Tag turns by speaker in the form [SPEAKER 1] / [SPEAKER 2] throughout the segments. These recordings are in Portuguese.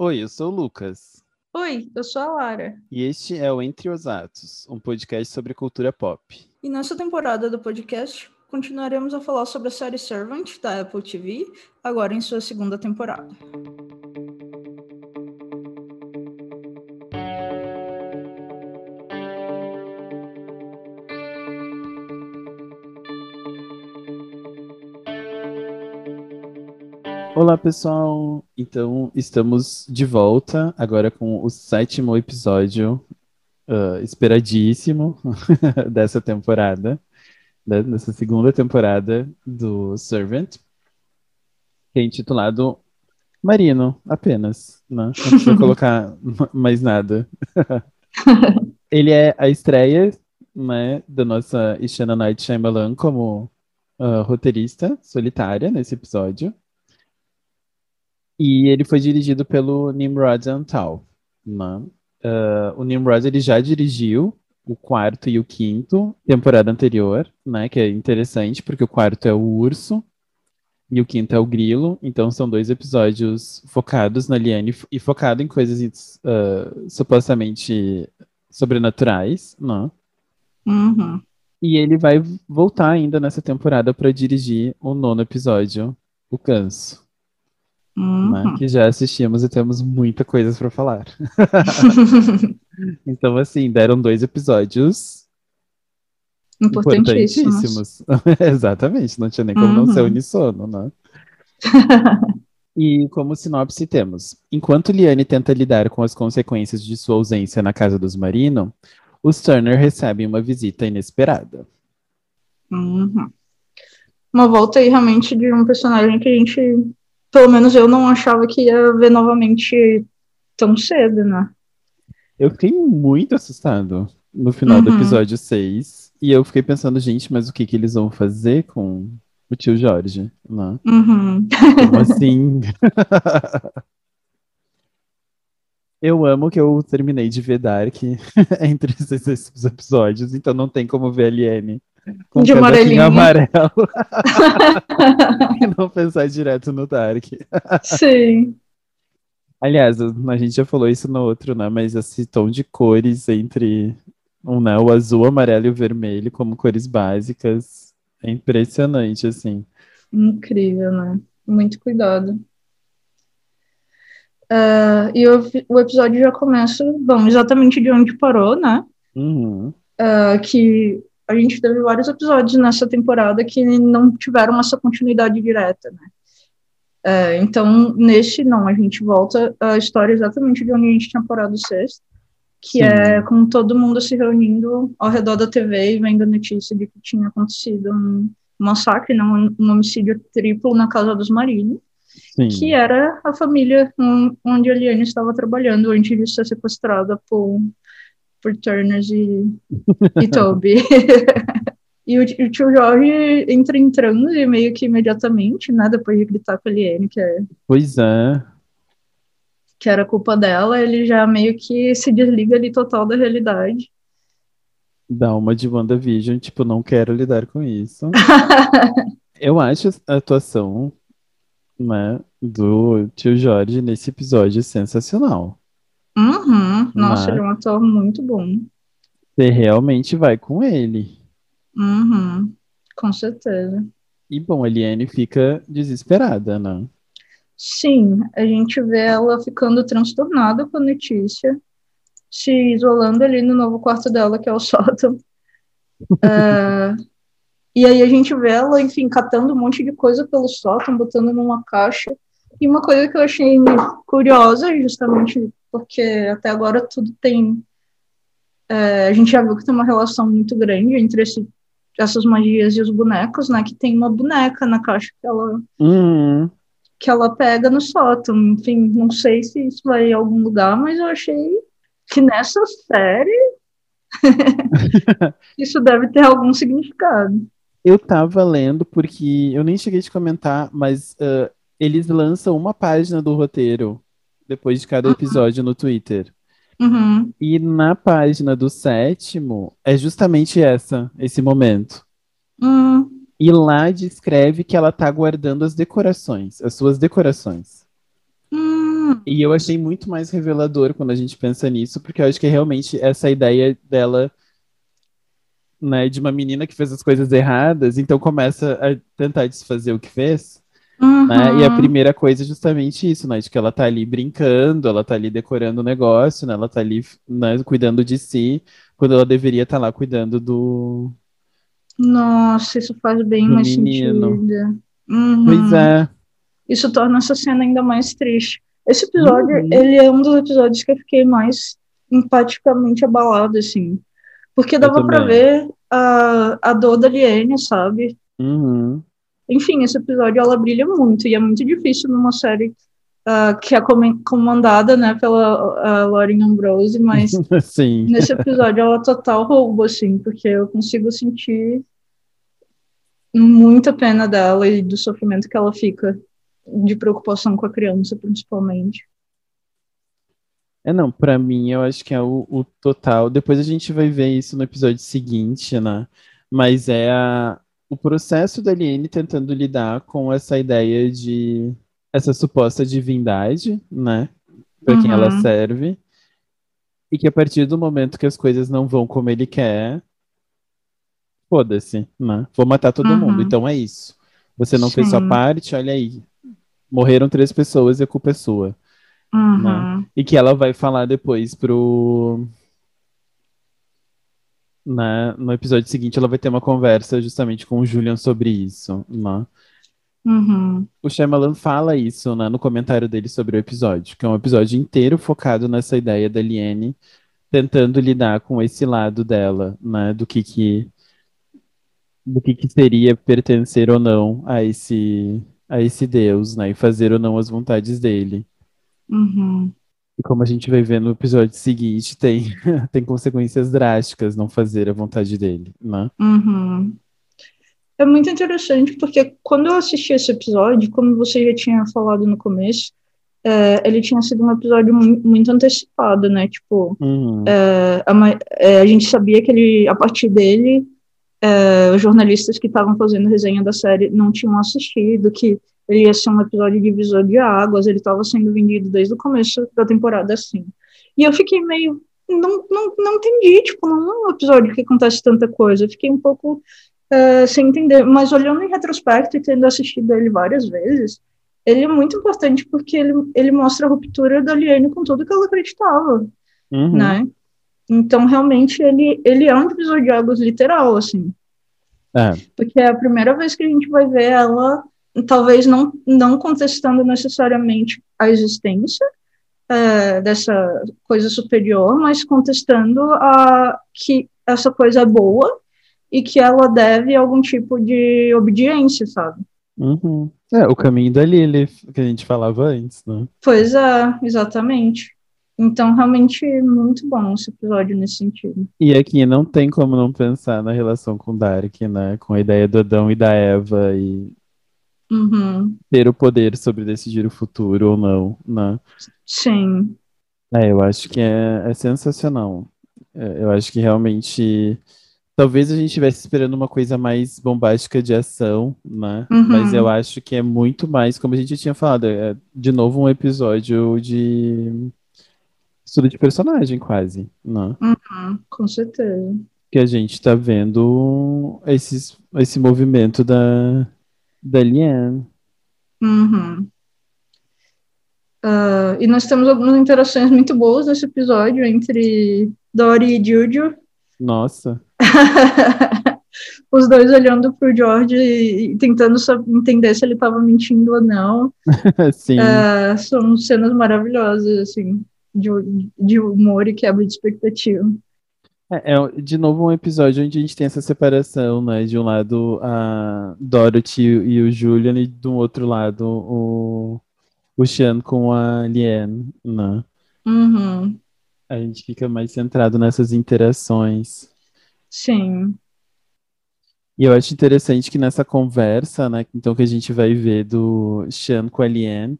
[SPEAKER 1] Oi, eu sou o Lucas.
[SPEAKER 2] Oi, eu sou a Lara.
[SPEAKER 1] E este é o Entre os Atos, um podcast sobre cultura pop.
[SPEAKER 2] E nessa temporada do podcast, continuaremos a falar sobre a série Servant da Apple TV, agora em sua segunda temporada.
[SPEAKER 1] Olá, pessoal! Então, estamos de volta agora com o sétimo episódio uh, esperadíssimo dessa temporada, né, dessa segunda temporada do Servant, que é intitulado Marino, apenas, né? Não precisa colocar mais nada. Ele é a estreia né, da nossa Ishana Night Shyamalan como uh, roteirista solitária nesse episódio. E ele foi dirigido pelo Nimrod Antal. Né? Uh, o Nimrod ele já dirigiu o quarto e o quinto, temporada anterior, né? Que é interessante, porque o quarto é o urso e o quinto é o grilo. Então são dois episódios focados na Liane e focado em coisas uh, supostamente sobrenaturais, né?
[SPEAKER 2] Uhum.
[SPEAKER 1] E ele vai voltar ainda nessa temporada para dirigir o nono episódio, O Canso
[SPEAKER 2] Uhum.
[SPEAKER 1] né, que já assistimos e temos muita coisa para falar. então, assim, deram dois episódios
[SPEAKER 2] Importantíssimos.
[SPEAKER 1] importantíssimos. Exatamente, não tinha nem como não ser
[SPEAKER 2] Uhum.
[SPEAKER 1] unissono, né? E como sinopse temos: enquanto Liane tenta lidar com as consequências de sua ausência na casa dos Marino, os Turner recebem uma visita inesperada.
[SPEAKER 2] Uhum. Uma volta aí realmente de um personagem que a gente, pelo menos eu não achava que ia ver novamente tão cedo, né?
[SPEAKER 1] Eu fiquei muito assustado no final do
[SPEAKER 2] Uhum.
[SPEAKER 1] episódio 6. E eu fiquei pensando, gente, mas o que que eles vão fazer com o tio Jorge? Né?
[SPEAKER 2] Uhum.
[SPEAKER 1] Como assim? Eu amo que eu terminei de ver Dark entre esses, esses episódios, então não tem como ver a Liane com
[SPEAKER 2] De
[SPEAKER 1] um
[SPEAKER 2] amarelinho.
[SPEAKER 1] amarelo e não pensar direto no Dark.
[SPEAKER 2] Sim.
[SPEAKER 1] Aliás, a gente já falou isso no outro, né? Mas esse tom de cores entre um, né, o azul, o amarelo e o vermelho como cores básicas é impressionante, assim.
[SPEAKER 2] Incrível, né? Muito cuidado. Ah, e o, o episódio já começa, bom, exatamente de onde parou, né?
[SPEAKER 1] Uhum.
[SPEAKER 2] Ah, que a gente teve vários episódios nessa temporada que não tiveram essa continuidade direta, né? Ah, então, nesse, não, a gente volta à história exatamente de onde a gente tinha parado o sexto, que
[SPEAKER 1] Sim.
[SPEAKER 2] é com todo mundo se reunindo ao redor da TV e vendo a notícia de que tinha acontecido um massacre, não, um, homicídio triplo na casa dos Marini,
[SPEAKER 1] Sim.
[SPEAKER 2] que era a família onde a Liane estava trabalhando antes de ser sequestrada por, por Turners e, e Toby. e o, o tio Jorge entra em transe meio que imediatamente, né, depois de gritar com a Liane, que, é,
[SPEAKER 1] Pois é.
[SPEAKER 2] que era culpa dela, ele já meio que se desliga ali total da realidade.
[SPEAKER 1] Dá uma de WandaVision, tipo, não quero lidar com isso. Eu acho a atuação, né, do tio Jorge nesse episódio sensacional.
[SPEAKER 2] Uhum. Nossa,
[SPEAKER 1] Né?
[SPEAKER 2] ele é um ator muito bom.
[SPEAKER 1] Você realmente vai com ele.
[SPEAKER 2] Uhum. Com certeza.
[SPEAKER 1] E bom, a Liane fica desesperada, né?
[SPEAKER 2] Sim, a gente vê ela ficando transtornada com a notícia, se isolando ali no novo quarto dela, que é o sótão. Ah, e aí a gente vê ela, enfim, catando um monte de coisa pelo sótão, botando numa caixa. E uma coisa que eu achei curiosa, justamente porque até agora tudo tem. é, a gente já viu que tem uma relação muito grande entre esse- essas magias e os bonecos, né? Que tem uma boneca na caixa que ela
[SPEAKER 1] Uhum.
[SPEAKER 2] que ela pega no sótão. Enfim, não sei se isso vai em algum lugar, mas eu achei que nessa série isso deve ter algum significado.
[SPEAKER 1] Eu tava lendo porque eu nem cheguei a comentar, mas ah, eles lançam uma página do roteiro depois de cada episódio no Twitter.
[SPEAKER 2] Uhum.
[SPEAKER 1] E na página do sétimo é justamente essa, esse momento.
[SPEAKER 2] Hum,
[SPEAKER 1] E lá descreve que ela tá guardando as decorações, as suas decorações.
[SPEAKER 2] hum, Hum.
[SPEAKER 1] E eu achei muito mais revelador quando a gente pensa nisso, porque eu acho que é realmente essa ideia dela, né, de uma menina que fez as coisas erradas, então começa a tentar desfazer o que fez. Né? E a
[SPEAKER 2] Uhum.
[SPEAKER 1] primeira coisa é justamente isso, né? De que ela tá ali brincando, ela tá ali decorando o negócio, né? Ela tá ali, né, cuidando de si, quando ela deveria estar lá cuidando do,
[SPEAKER 2] Nossa, isso faz bem
[SPEAKER 1] do
[SPEAKER 2] mais
[SPEAKER 1] menino.
[SPEAKER 2] sentido. Uhum.
[SPEAKER 1] Pois é.
[SPEAKER 2] Isso torna essa cena ainda mais triste. Esse episódio,
[SPEAKER 1] Uhum.
[SPEAKER 2] ele é um dos episódios que eu fiquei mais empaticamente abalado, assim. Porque dava pra
[SPEAKER 1] também.
[SPEAKER 2] ver a, a dor da Liane, sabe?
[SPEAKER 1] Uhum.
[SPEAKER 2] Enfim, esse episódio ela brilha muito e é muito difícil numa série ah, que é comandada, né, pela ah, Lauren Ambrose, mas
[SPEAKER 1] Sim.
[SPEAKER 2] nesse episódio ela total roubo, assim, porque eu consigo sentir muita pena dela e do sofrimento que ela fica, de preocupação com a criança, principalmente.
[SPEAKER 1] É, não, pra mim eu acho que é o, o total. Depois a gente vai ver isso no episódio seguinte, né? Mas é a, o processo da Aliene tentando lidar com essa ideia de essa suposta divindade, né? Pra quem ela
[SPEAKER 2] Uhum.
[SPEAKER 1] serve. E que a partir do momento que as coisas não vão como ele quer, foda-se, né? Vou matar todo
[SPEAKER 2] Uhum.
[SPEAKER 1] mundo. Então é isso. Você não fez sua
[SPEAKER 2] Sim.
[SPEAKER 1] parte, olha aí. Morreram três pessoas e a culpa é sua
[SPEAKER 2] Uhum.
[SPEAKER 1] e que ela vai falar depois pro. No episódio seguinte, ela vai ter uma conversa justamente com o Julian sobre isso. Né?
[SPEAKER 2] Uhum.
[SPEAKER 1] O Shyamalan fala isso né, no comentário dele sobre o episódio, que é um episódio inteiro focado nessa ideia da Liane tentando lidar com esse lado dela, né, do que que do que que seria pertencer ou não a esse a esse Deus, né, e fazer ou não as vontades dele.
[SPEAKER 2] Uhum.
[SPEAKER 1] E como a gente vai ver no episódio seguinte, tem, tem consequências drásticas não fazer a vontade dele, né?
[SPEAKER 2] Uhum. É muito interessante porque quando eu assisti esse episódio, como você já tinha falado no começo, é, ele tinha sido um episódio mu- muito antecipado, né? Tipo,
[SPEAKER 1] Uhum.
[SPEAKER 2] é, a, é, a gente sabia que ele, a partir dele, é, os jornalistas que estavam fazendo resenha da série não tinham assistido, que ele ia ser um episódio divisor de águas, ele estava sendo vendido desde o começo da temporada assim. E eu fiquei meio. Não, não, não entendi, tipo, não é um episódio que acontece tanta coisa. Eu fiquei um pouco é, sem entender. Mas olhando em retrospecto e tendo assistido ele várias vezes, ele é muito importante porque ele, ele mostra a ruptura da Liane com tudo que ela acreditava
[SPEAKER 1] Uhum.
[SPEAKER 2] né? Então, realmente, ele, ele é um divisor de águas literal, assim.
[SPEAKER 1] É.
[SPEAKER 2] Porque é a primeira vez que a gente vai ver ela, talvez não, não contestando necessariamente a existência é, dessa coisa superior, mas contestando a, que essa coisa é boa e que ela deve algum tipo de obediência, sabe?
[SPEAKER 1] Uhum. É, o caminho da Lilith, que a gente falava antes, né?
[SPEAKER 2] Pois é, exatamente. Então, realmente, muito bom esse episódio nesse sentido.
[SPEAKER 1] E aqui não tem como não pensar na relação com Dark, né? Com a ideia do Adão e da Eva e
[SPEAKER 2] Uhum.
[SPEAKER 1] ter o poder sobre decidir o futuro ou não, né?
[SPEAKER 2] Sim.
[SPEAKER 1] É, eu acho que é, é sensacional. É, eu acho que realmente. Talvez a gente estivesse esperando uma coisa mais bombástica de ação, né?
[SPEAKER 2] Uhum.
[SPEAKER 1] Mas eu acho que é muito mais, como a gente tinha falado, é de novo um episódio de estudo de personagem, quase, né?
[SPEAKER 2] Uhum, com certeza.
[SPEAKER 1] Que a gente tá vendo esses, esse movimento da, da Liane.
[SPEAKER 2] Uhum. Ah, e nós temos algumas interações muito boas nesse episódio entre Dory e Juju.
[SPEAKER 1] Nossa.
[SPEAKER 2] Os dois olhando pro George e tentando entender se ele estava mentindo ou não.
[SPEAKER 1] Sim.
[SPEAKER 2] Ah, são cenas maravilhosas, assim, de, de humor e quebra de expectativa.
[SPEAKER 1] É, é, de novo um episódio onde a gente tem essa separação, né? De um lado a Dorothy e o Julian e do outro lado o, o Sean com a Liane, né?
[SPEAKER 2] Uhum,
[SPEAKER 1] A gente fica mais centrado nessas interações.
[SPEAKER 2] sim.
[SPEAKER 1] E eu acho interessante que nessa conversa, né? Então que a gente vai ver do Sean com a Liane,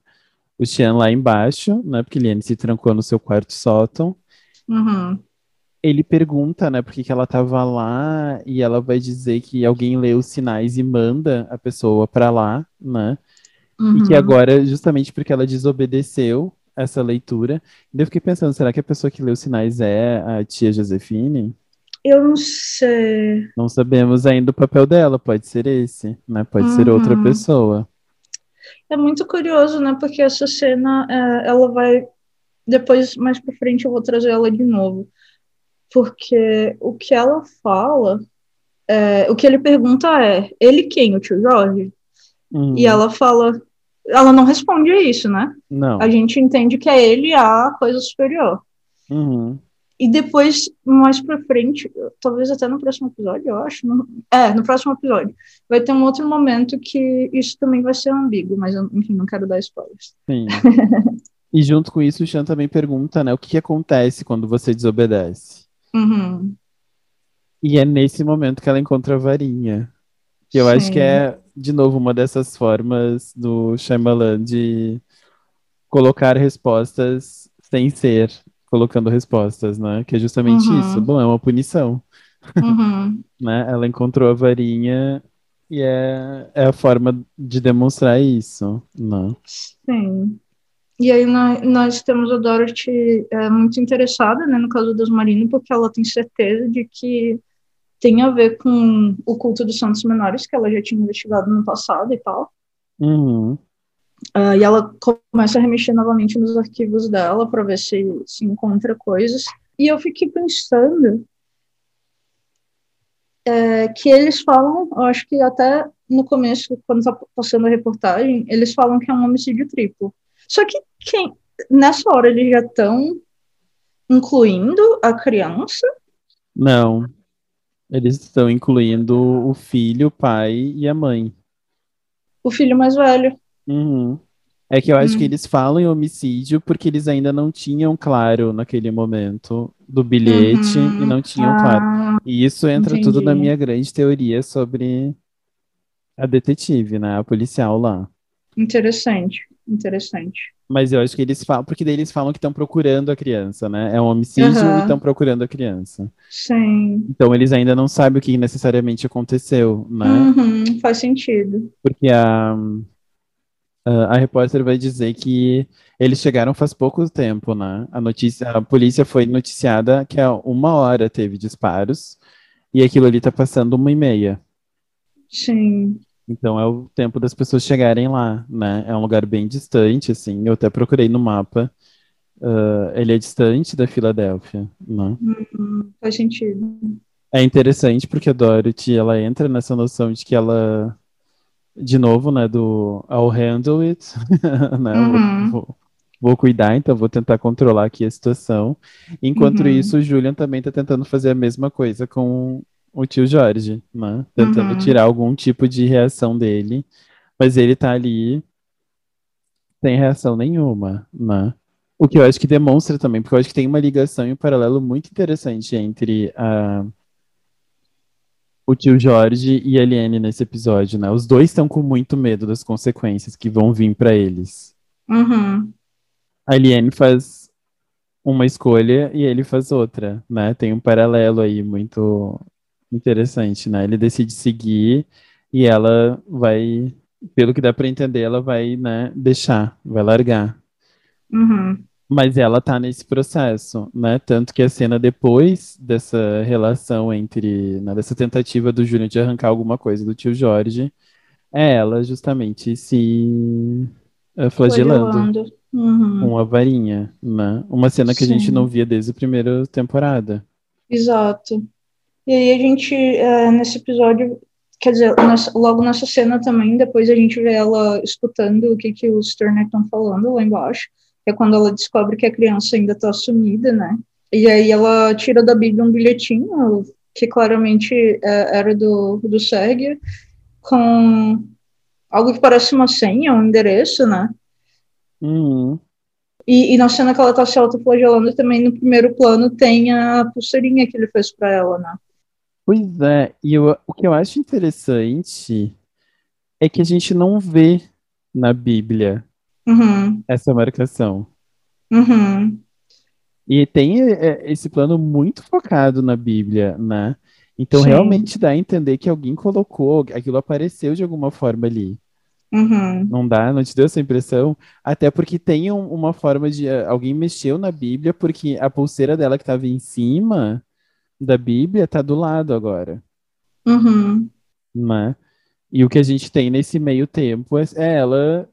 [SPEAKER 1] o Sean lá embaixo, né? Porque a Liane se trancou no seu quarto sótão.
[SPEAKER 2] Uhum,
[SPEAKER 1] ele pergunta, né, por que ela tava lá e ela vai dizer que alguém lê os sinais e manda a pessoa pra lá, né? E que
[SPEAKER 2] uhum,
[SPEAKER 1] agora, justamente porque ela desobedeceu, essa leitura. E eu fiquei pensando, será que a pessoa que leu Sinais é a tia Josefine?
[SPEAKER 2] Eu não sei.
[SPEAKER 1] Não sabemos ainda o papel dela, pode ser esse, né? Pode ser outra
[SPEAKER 2] Uhum.
[SPEAKER 1] pessoa.
[SPEAKER 2] É muito curioso, né? Porque essa cena, é, ela vai. Depois, mais pra frente, eu vou trazer ela de novo. Porque o que ela fala. é, o que ele pergunta é: ele quem? O tio Jorge?
[SPEAKER 1] Uhum.
[SPEAKER 2] E ela fala. Ela não responde a isso, né?
[SPEAKER 1] Não.
[SPEAKER 2] A gente entende que é ele a coisa superior.
[SPEAKER 1] Uhum.
[SPEAKER 2] E depois, mais pra frente, talvez até no próximo episódio, eu acho. não- É, no próximo episódio. Vai ter um outro momento que isso também vai ser ambíguo, mas eu, enfim, não quero dar spoilers.
[SPEAKER 1] Sim. E junto com isso, o Chan também pergunta, né, o que acontece quando você desobedece?
[SPEAKER 2] Uhum.
[SPEAKER 1] E é nesse momento que ela encontra a varinha. Que eu acho
[SPEAKER 2] Sim.
[SPEAKER 1] que é, de novo, uma dessas formas do Shyamalan de colocar respostas sem ser colocando respostas, né? Que é justamente
[SPEAKER 2] Uhum.
[SPEAKER 1] isso. Bom, é uma punição,
[SPEAKER 2] Uhum.
[SPEAKER 1] né? Ela encontrou a varinha e é, é a forma de demonstrar isso, né?
[SPEAKER 2] Sim. E aí nós, nós temos a Dorothy é, muito interessada, né, no caso das Marino, porque ela tem certeza de que tem a ver com o culto dos santos menores, que ela já tinha investigado no passado e tal.
[SPEAKER 1] Uhum.
[SPEAKER 2] Ah, e ela começa a remexer novamente nos arquivos dela para ver se, se encontra coisas. E eu fiquei pensando é, que eles falam, eu acho que até no começo, quando tá passando a reportagem, eles falam que é um homicídio triplo. Só que quem, nessa hora eles já estão incluindo a criança.
[SPEAKER 1] Não. Eles estão incluindo o filho, o pai e a mãe.
[SPEAKER 2] O filho mais velho.
[SPEAKER 1] Uhum. É que eu acho
[SPEAKER 2] Hum.
[SPEAKER 1] que eles falam em homicídio porque eles ainda não tinham claro naquele momento do bilhete
[SPEAKER 2] Uhum.
[SPEAKER 1] e não tinham claro.
[SPEAKER 2] Ah,
[SPEAKER 1] E isso entra tudo na
[SPEAKER 2] entendi.
[SPEAKER 1] minha grande teoria sobre a detetive, né? A policial lá.
[SPEAKER 2] interessante, interessante.
[SPEAKER 1] Mas eu acho que eles falam, porque daí eles falam que estão procurando a criança, né? É um homicídio
[SPEAKER 2] Aham.
[SPEAKER 1] e estão procurando a criança.
[SPEAKER 2] Sim.
[SPEAKER 1] Então eles ainda não sabem o que necessariamente aconteceu, né?
[SPEAKER 2] Uhum, faz sentido.
[SPEAKER 1] Porque a, a, a repórter vai dizer que eles chegaram faz pouco tempo, né? A notícia, a polícia foi noticiada que há uma hora teve disparos e aquilo ali tá passando uma e meia.
[SPEAKER 2] Sim.
[SPEAKER 1] Então é o tempo das pessoas chegarem lá, né? É um lugar bem distante, assim. Eu até procurei no mapa. Ah, ele é distante da Filadélfia, né?
[SPEAKER 2] Uhum, faz sentido.
[SPEAKER 1] É interessante porque a Dorothy, ela entra nessa noção de que ela, de novo, né, do I'll handle it, né,
[SPEAKER 2] Uhum.
[SPEAKER 1] vou, vou cuidar, então vou tentar controlar aqui a situação. Enquanto
[SPEAKER 2] Uhum.
[SPEAKER 1] isso, o Julian também tá tentando fazer a mesma coisa com o tio Jorge, né, tentando
[SPEAKER 2] Uhum.
[SPEAKER 1] tirar algum tipo de reação dele, mas ele tá ali sem reação nenhuma, né. O que eu acho que demonstra também, porque eu acho que tem uma ligação e um paralelo muito interessante entre a o tio Jorge e a Eliane nesse episódio, né? Os dois estão com muito medo das consequências que vão vir pra eles.
[SPEAKER 2] Uhum.
[SPEAKER 1] A Eliane faz uma escolha e ele faz outra, né? Tem um paralelo aí muito interessante, né? Ele decide seguir e ela vai, pelo que dá pra entender, ela vai, né, deixar, vai largar.
[SPEAKER 2] Uhum.
[SPEAKER 1] Mas ela tá nesse processo, né? Tanto que a cena depois dessa relação entre, né, dessa tentativa do Júnior de arrancar alguma coisa do tio Jorge, é ela justamente se eh, flagelando
[SPEAKER 2] Flagelando. Uhum.
[SPEAKER 1] com a varinha, né? Uma cena que a gente
[SPEAKER 2] Sim.
[SPEAKER 1] não via desde a primeira temporada.
[SPEAKER 2] Exato. E aí a gente, é, nesse episódio, quer dizer, nessa- logo nessa cena também, depois a gente vê ela escutando o que, que os Turner estão falando lá embaixo, que é quando ela descobre que a criança ainda está sumida, né? E aí ela tira da Bíblia um bilhetinho, que claramente é, era do, do Sergio, com algo que parece uma senha, um endereço, né?
[SPEAKER 1] Uhum.
[SPEAKER 2] E, e na cena que ela tá se autoflagelando, também no primeiro plano tem a pulseirinha que ele fez pra ela, né?
[SPEAKER 1] Pois é, e eu- o que eu acho interessante é que a gente não vê na Bíblia
[SPEAKER 2] Uhum,
[SPEAKER 1] essa marcação.
[SPEAKER 2] uhum,
[SPEAKER 1] E tem é, esse plano muito focado na Bíblia, né? Então
[SPEAKER 2] Sim.
[SPEAKER 1] realmente dá a entender que alguém colocou, aquilo apareceu de alguma forma ali,
[SPEAKER 2] Uhum.
[SPEAKER 1] Não dá? Não te deu essa impressão? Até porque tem um- uma forma de. eh, Alguém mexeu na Bíblia, porque a pulseira dela que estava em cima da Bíblia tá do lado agora,
[SPEAKER 2] Uhum.
[SPEAKER 1] né? E o que a gente tem nesse meio tempo é é ela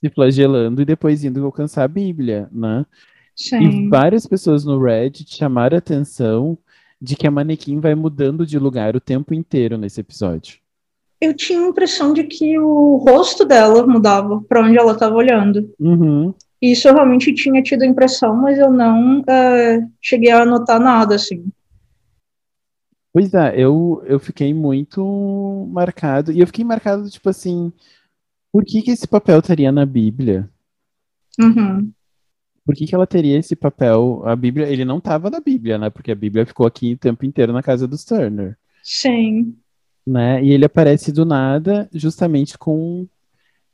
[SPEAKER 1] se flagelando e depois indo alcançar a Bíblia, né? E
[SPEAKER 2] Sim.
[SPEAKER 1] várias pessoas no Reddit chamaram a atenção de que a manequim vai mudando de lugar o tempo inteiro nesse episódio.
[SPEAKER 2] Eu tinha a impressão de que o rosto dela mudava para onde ela estava olhando.
[SPEAKER 1] Uhum.
[SPEAKER 2] Isso eu realmente tinha tido a impressão, mas eu não eh, cheguei a anotar nada, assim.
[SPEAKER 1] Pois é, eu, eu fiquei muito marcado. E eu fiquei marcado, tipo assim, por que que esse papel estaria na Bíblia?
[SPEAKER 2] Uhum.
[SPEAKER 1] Por que que ela teria esse papel? A Bíblia, ele não estava na Bíblia, né? Porque a Bíblia ficou aqui o tempo inteiro na casa dos Turner,
[SPEAKER 2] Sim.
[SPEAKER 1] né? E ele aparece do nada, justamente com.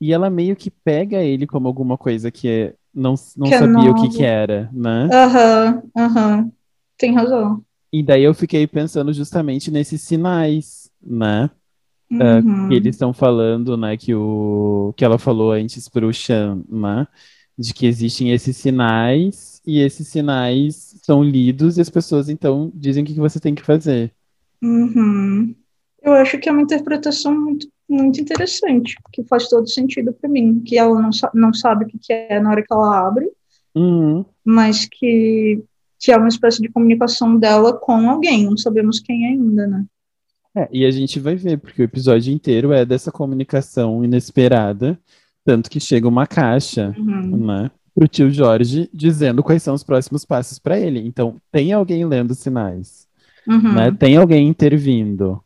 [SPEAKER 1] E ela meio que pega ele como alguma coisa que é- não, não
[SPEAKER 2] Que é
[SPEAKER 1] sabia o que que era, né?
[SPEAKER 2] Aham, aham. Tem razão.
[SPEAKER 1] E daí eu fiquei pensando justamente nesses sinais, né? Ah,
[SPEAKER 2] Uhum.
[SPEAKER 1] que eles estão falando, né, que o que ela falou antes pro Chan, né, de que existem esses sinais e esses sinais são lidos e as pessoas então dizem o que que você tem que fazer.
[SPEAKER 2] Uhum. Eu acho que é uma interpretação muito, muito interessante, que faz todo sentido para mim, que ela não, sa não sabe o que que é na hora que ela abre,
[SPEAKER 1] Uhum.
[SPEAKER 2] mas que, que é uma espécie de comunicação dela com alguém, não sabemos quem ainda, né?
[SPEAKER 1] É, e a gente vai ver, porque o episódio inteiro é dessa comunicação inesperada, tanto que chega uma caixa,
[SPEAKER 2] Uhum.
[SPEAKER 1] né, pro tio Jorge dizendo quais são os próximos passos para ele. Então, tem alguém lendo sinais,
[SPEAKER 2] Uhum.
[SPEAKER 1] né? Tem alguém intervindo.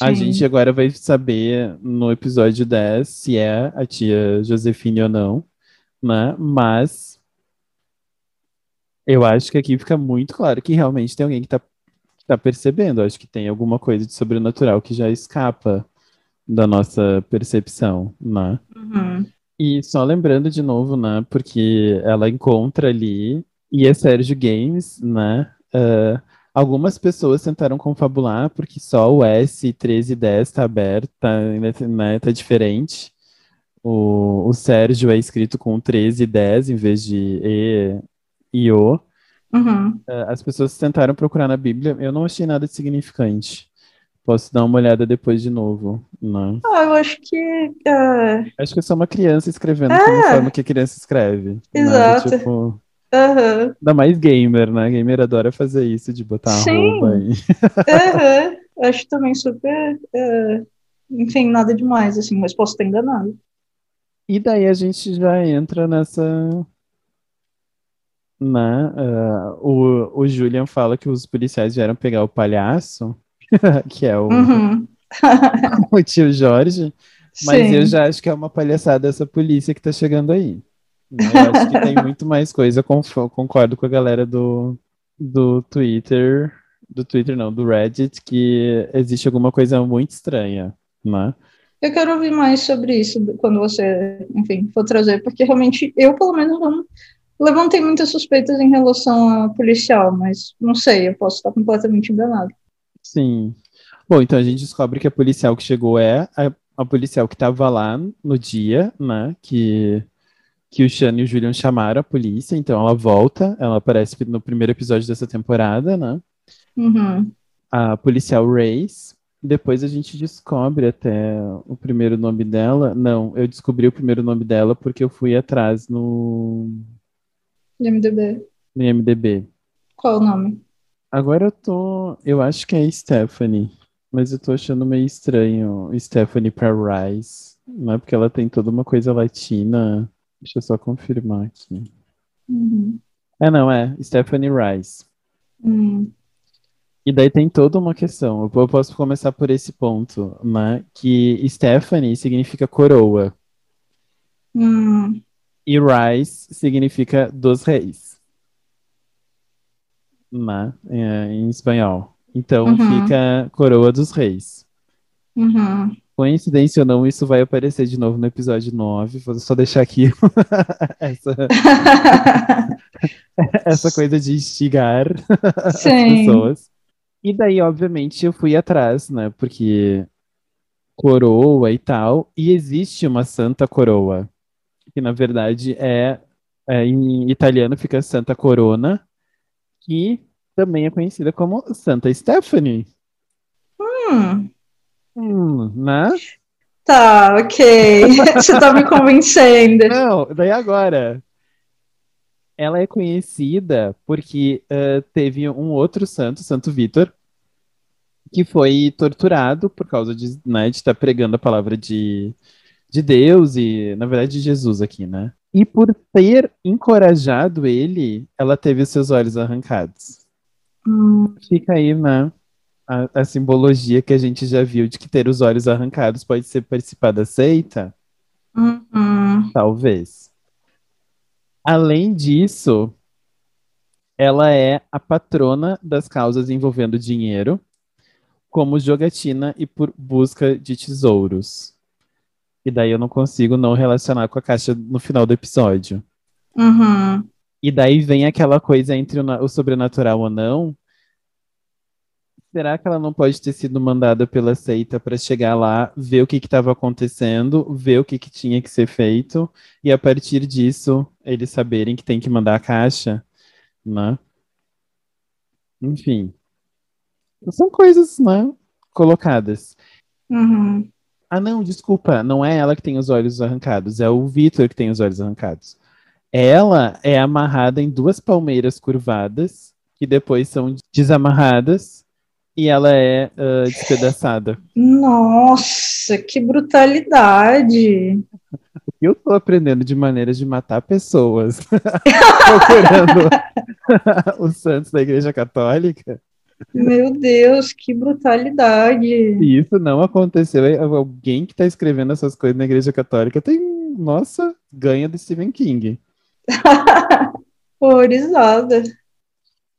[SPEAKER 1] A
[SPEAKER 2] Sim.
[SPEAKER 1] gente agora vai saber no episódio 10 se é a tia Josefine ou não, né? Mas eu acho que aqui fica muito claro que realmente tem alguém que tá, que tá percebendo. Acho que tem alguma coisa de sobrenatural que já escapa da nossa percepção, né?
[SPEAKER 2] Uhum.
[SPEAKER 1] E só lembrando de novo, né? Porque ela encontra ali, e é Sérgio Games, né? ah, algumas pessoas tentaram confabular porque só o S1310 tá aberto, tá, né, tá diferente. O, o Sérgio é escrito com 1310 em vez de E O.
[SPEAKER 2] Uhum.
[SPEAKER 1] Ah, as pessoas tentaram procurar na Bíblia, eu não achei nada de significante. Posso dar uma olhada depois de novo, né?
[SPEAKER 2] Ah, eu acho que é,
[SPEAKER 1] Acho que é só uma criança escrevendo como
[SPEAKER 2] É.
[SPEAKER 1] forma que a criança escreve. né?
[SPEAKER 2] Exato.
[SPEAKER 1] Tipo,
[SPEAKER 2] aham,
[SPEAKER 1] ainda mais gamer, né? Gamer adora fazer isso, de botar
[SPEAKER 2] Sim.
[SPEAKER 1] arroba e...
[SPEAKER 2] aham. Acho também super. é, enfim, nada demais, assim, mas posso estar enganado.
[SPEAKER 1] E daí a gente já entra nessa. Né? ah, o, o Julian fala que os policiais vieram pegar o palhaço, que é o,
[SPEAKER 2] Uhum.
[SPEAKER 1] o tio Jorge, mas
[SPEAKER 2] Sim.
[SPEAKER 1] eu já acho que é uma palhaçada essa polícia que tá chegando aí. né? Eu acho que tem muito mais coisa, concordo com a galera do, do Twitter, do Twitter não, do Reddit, que existe alguma coisa muito estranha, né?
[SPEAKER 2] Eu quero ouvir mais sobre isso quando você, enfim, for trazer, porque realmente eu, pelo menos, não levantei muitas suspeitas em relação a policial, mas não sei, eu posso estar completamente enganado.
[SPEAKER 1] Sim. Bom, então a gente descobre que a policial que chegou é a, a policial que estava lá no dia, né? Que, que o Shane e o Julian chamaram a polícia, então ela volta, ela aparece no primeiro episódio dessa temporada, né?
[SPEAKER 2] Uhum.
[SPEAKER 1] A policial Race. Depois a gente descobre até o primeiro nome dela. Não, eu descobri o primeiro nome dela porque eu fui atrás no,
[SPEAKER 2] MDB.
[SPEAKER 1] no IMDb.
[SPEAKER 2] Qual o nome?
[SPEAKER 1] Agora eu tô. Eu acho que é Stephanie, mas eu tô achando meio estranho Stephanie pra Rice. Não é porque ela tem toda uma coisa latina. Deixa eu só confirmar aqui.
[SPEAKER 2] Uhum.
[SPEAKER 1] É, não, é Stephanie Rice.
[SPEAKER 2] Hum.
[SPEAKER 1] E daí tem toda uma questão. Eu posso começar por esse ponto, né? Que Stephanie significa coroa
[SPEAKER 2] Hum.
[SPEAKER 1] E Rice significa dos reis, né? É, Em espanhol. Então
[SPEAKER 2] Uhum.
[SPEAKER 1] fica coroa dos reis.
[SPEAKER 2] Uhum.
[SPEAKER 1] Coincidência ou não, isso vai aparecer de novo no episódio 9. Vou só deixar aqui essa, essa coisa de instigar as
[SPEAKER 2] Sim.
[SPEAKER 1] pessoas. E daí, obviamente, eu fui atrás, né? Porque coroa e tal, e existe uma Santa Coroa, que na verdade é, é em italiano fica Santa Corona, que também é conhecida como Santa Stephanie.
[SPEAKER 2] Hum.
[SPEAKER 1] Hum, né?
[SPEAKER 2] Tá, ok. Você tá me convencendo.
[SPEAKER 1] Não, daí agora. Ela é conhecida porque uh, teve um outro santo, Santo Vitor, que foi torturado por causa de, né, de estar pregando a palavra de, de Deus e, na verdade, de Jesus aqui, né? E por ter encorajado ele, ela teve os seus olhos arrancados.
[SPEAKER 2] Hum.
[SPEAKER 1] Fica aí, né? A, a, simbologia que a gente já viu de que ter os olhos arrancados pode ser participar da seita?
[SPEAKER 2] Uhum.
[SPEAKER 1] Talvez. Além disso, ela é a patrona das causas envolvendo dinheiro, como jogatina e por busca de tesouros. E daí eu não consigo não relacionar com a caixa no final do episódio.
[SPEAKER 2] Uhum.
[SPEAKER 1] E daí vem aquela coisa entre o, o sobrenatural ou não, será que ela não pode ter sido mandada pela seita para chegar lá, ver o que estava acontecendo, ver o que, que, tinha que ser feito, e a partir disso eles saberem que tem que mandar a caixa, né? Enfim. São coisas, né? Colocadas.
[SPEAKER 2] Uhum.
[SPEAKER 1] Ah, não, desculpa, não é ela que tem os olhos arrancados, é o Vitor que tem os olhos arrancados. Ela é amarrada em duas palmeiras curvadas, que depois são desamarradas e ela é uh, despedaçada.
[SPEAKER 2] Nossa, que brutalidade!
[SPEAKER 1] Eu tô aprendendo de maneiras de matar pessoas, procurando os santos da Igreja Católica.
[SPEAKER 2] Meu Deus, que brutalidade!
[SPEAKER 1] Isso não aconteceu, alguém que está escrevendo essas coisas na Igreja Católica tem, nossa, ganha do Stephen King.
[SPEAKER 2] Horrorizada.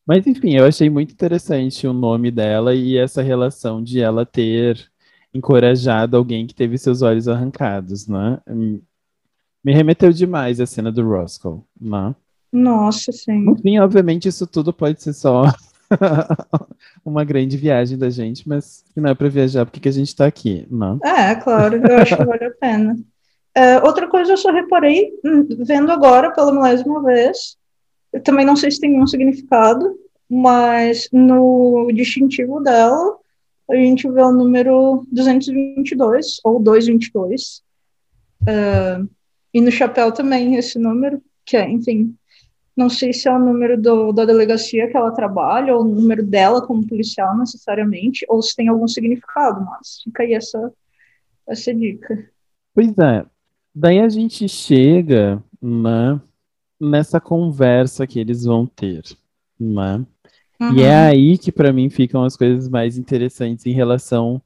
[SPEAKER 1] Mas enfim, eu achei muito interessante o nome dela e essa relação de ela ter encorajado alguém que teve seus olhos arrancados, né? Me remeteu demais a cena do Roscoe, né?
[SPEAKER 2] Nossa, sim.
[SPEAKER 1] Enfim, obviamente isso tudo pode ser só uma grande viagem da gente, mas não é para viajar porque que a gente está aqui, não?
[SPEAKER 2] É, claro, eu acho que vale a pena. É, outra coisa eu só reparei, hum, vendo agora pela milésima vez, também não sei se tem um significado, mas no distintivo dela, a gente vê o número 222, ou 222. Uh, e no chapéu também esse número, que é, enfim, não sei se é o número do, da delegacia que ela trabalha, ou o número dela como policial necessariamente, ou se tem algum significado, mas fica aí essa, essa dica.
[SPEAKER 1] Pois é, daí a gente chega né, nessa conversa que eles vão ter, né? Uhum. E é aí que para mim ficam as coisas mais interessantes em relação.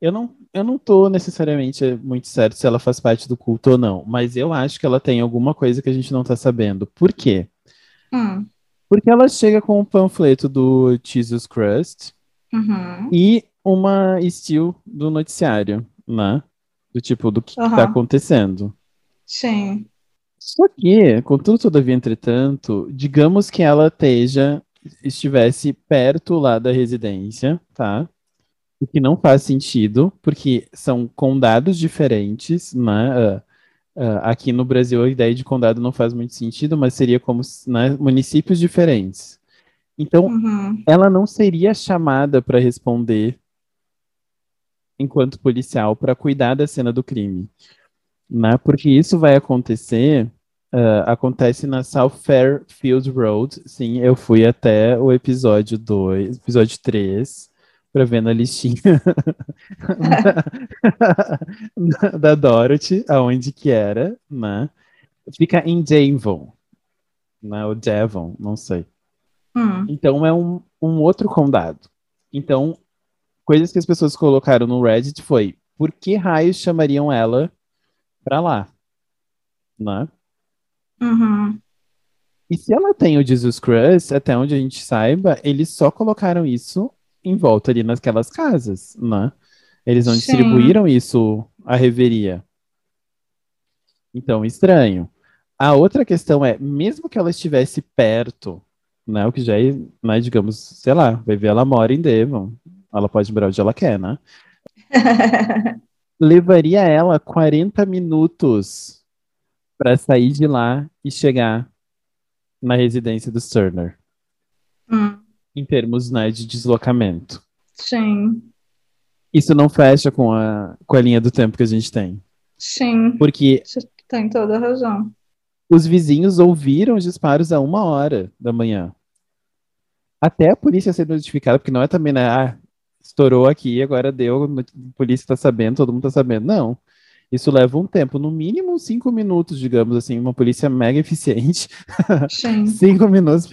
[SPEAKER 1] Eu não, eu não tô necessariamente muito certo se ela faz parte do culto ou não, mas eu acho que ela tem alguma coisa que a gente não tá sabendo. Por quê?
[SPEAKER 2] Uhum.
[SPEAKER 1] Porque ela chega com um panfleto do Jesus Christ
[SPEAKER 2] uhum.
[SPEAKER 1] e uma estilo do noticiário, né? Do tipo, do que,
[SPEAKER 2] uhum.
[SPEAKER 1] que tá acontecendo.
[SPEAKER 2] Sim.
[SPEAKER 1] Só que, contudo, todavia, entretanto, digamos que ela esteja, estivesse perto lá da residência, tá? O que não faz sentido, porque são condados diferentes, né? Uh, aqui no Brasil a ideia de condado não faz muito sentido, mas seria como né, municípios diferentes. Então,
[SPEAKER 2] uhum.
[SPEAKER 1] ela não seria chamada para responder enquanto policial para cuidar da cena do crime né? Porque isso vai acontecer, uh, acontece na South Fairfield Road. Sim, eu fui até o episódio 2, episódio 3, para ver na listinha da, Dorothy, aonde que era, né? Fica em Devon, né? O Devon, não sei.
[SPEAKER 2] Hum.
[SPEAKER 1] Então é um, um outro condado. Então, coisas que as pessoas colocaram no Reddit foi por que raios chamariam ela para lá, né?
[SPEAKER 2] Uhum.
[SPEAKER 1] E se ela tem o Jesus Christ, até onde a gente saiba, eles só colocaram isso em volta ali naquelas casas, né? Eles não
[SPEAKER 2] Sim.
[SPEAKER 1] distribuíram isso à reveria. Então, estranho. A outra questão é, mesmo que ela estivesse perto, né? O que já é, né, digamos, sei lá, vai ver ela mora em Devon. Ela pode morar onde ela quer, né? levaria ela 40 minutos para sair de lá e chegar na residência do Turner,
[SPEAKER 2] Hum,
[SPEAKER 1] em termos né, de deslocamento.
[SPEAKER 2] sim,
[SPEAKER 1] Isso não fecha com a, com a linha do tempo que a gente tem.
[SPEAKER 2] sim.
[SPEAKER 1] Porque
[SPEAKER 2] Você tem toda a razão.
[SPEAKER 1] os vizinhos ouviram os disparos a uma hora da manhã. Até a polícia ser notificada, porque não é também, né? Ah, estourou aqui, agora deu, a polícia tá sabendo, todo mundo tá sabendo. Não. Isso leva um tempo, no mínimo cinco minutos, digamos assim, uma polícia mega eficiente. Cinco minutos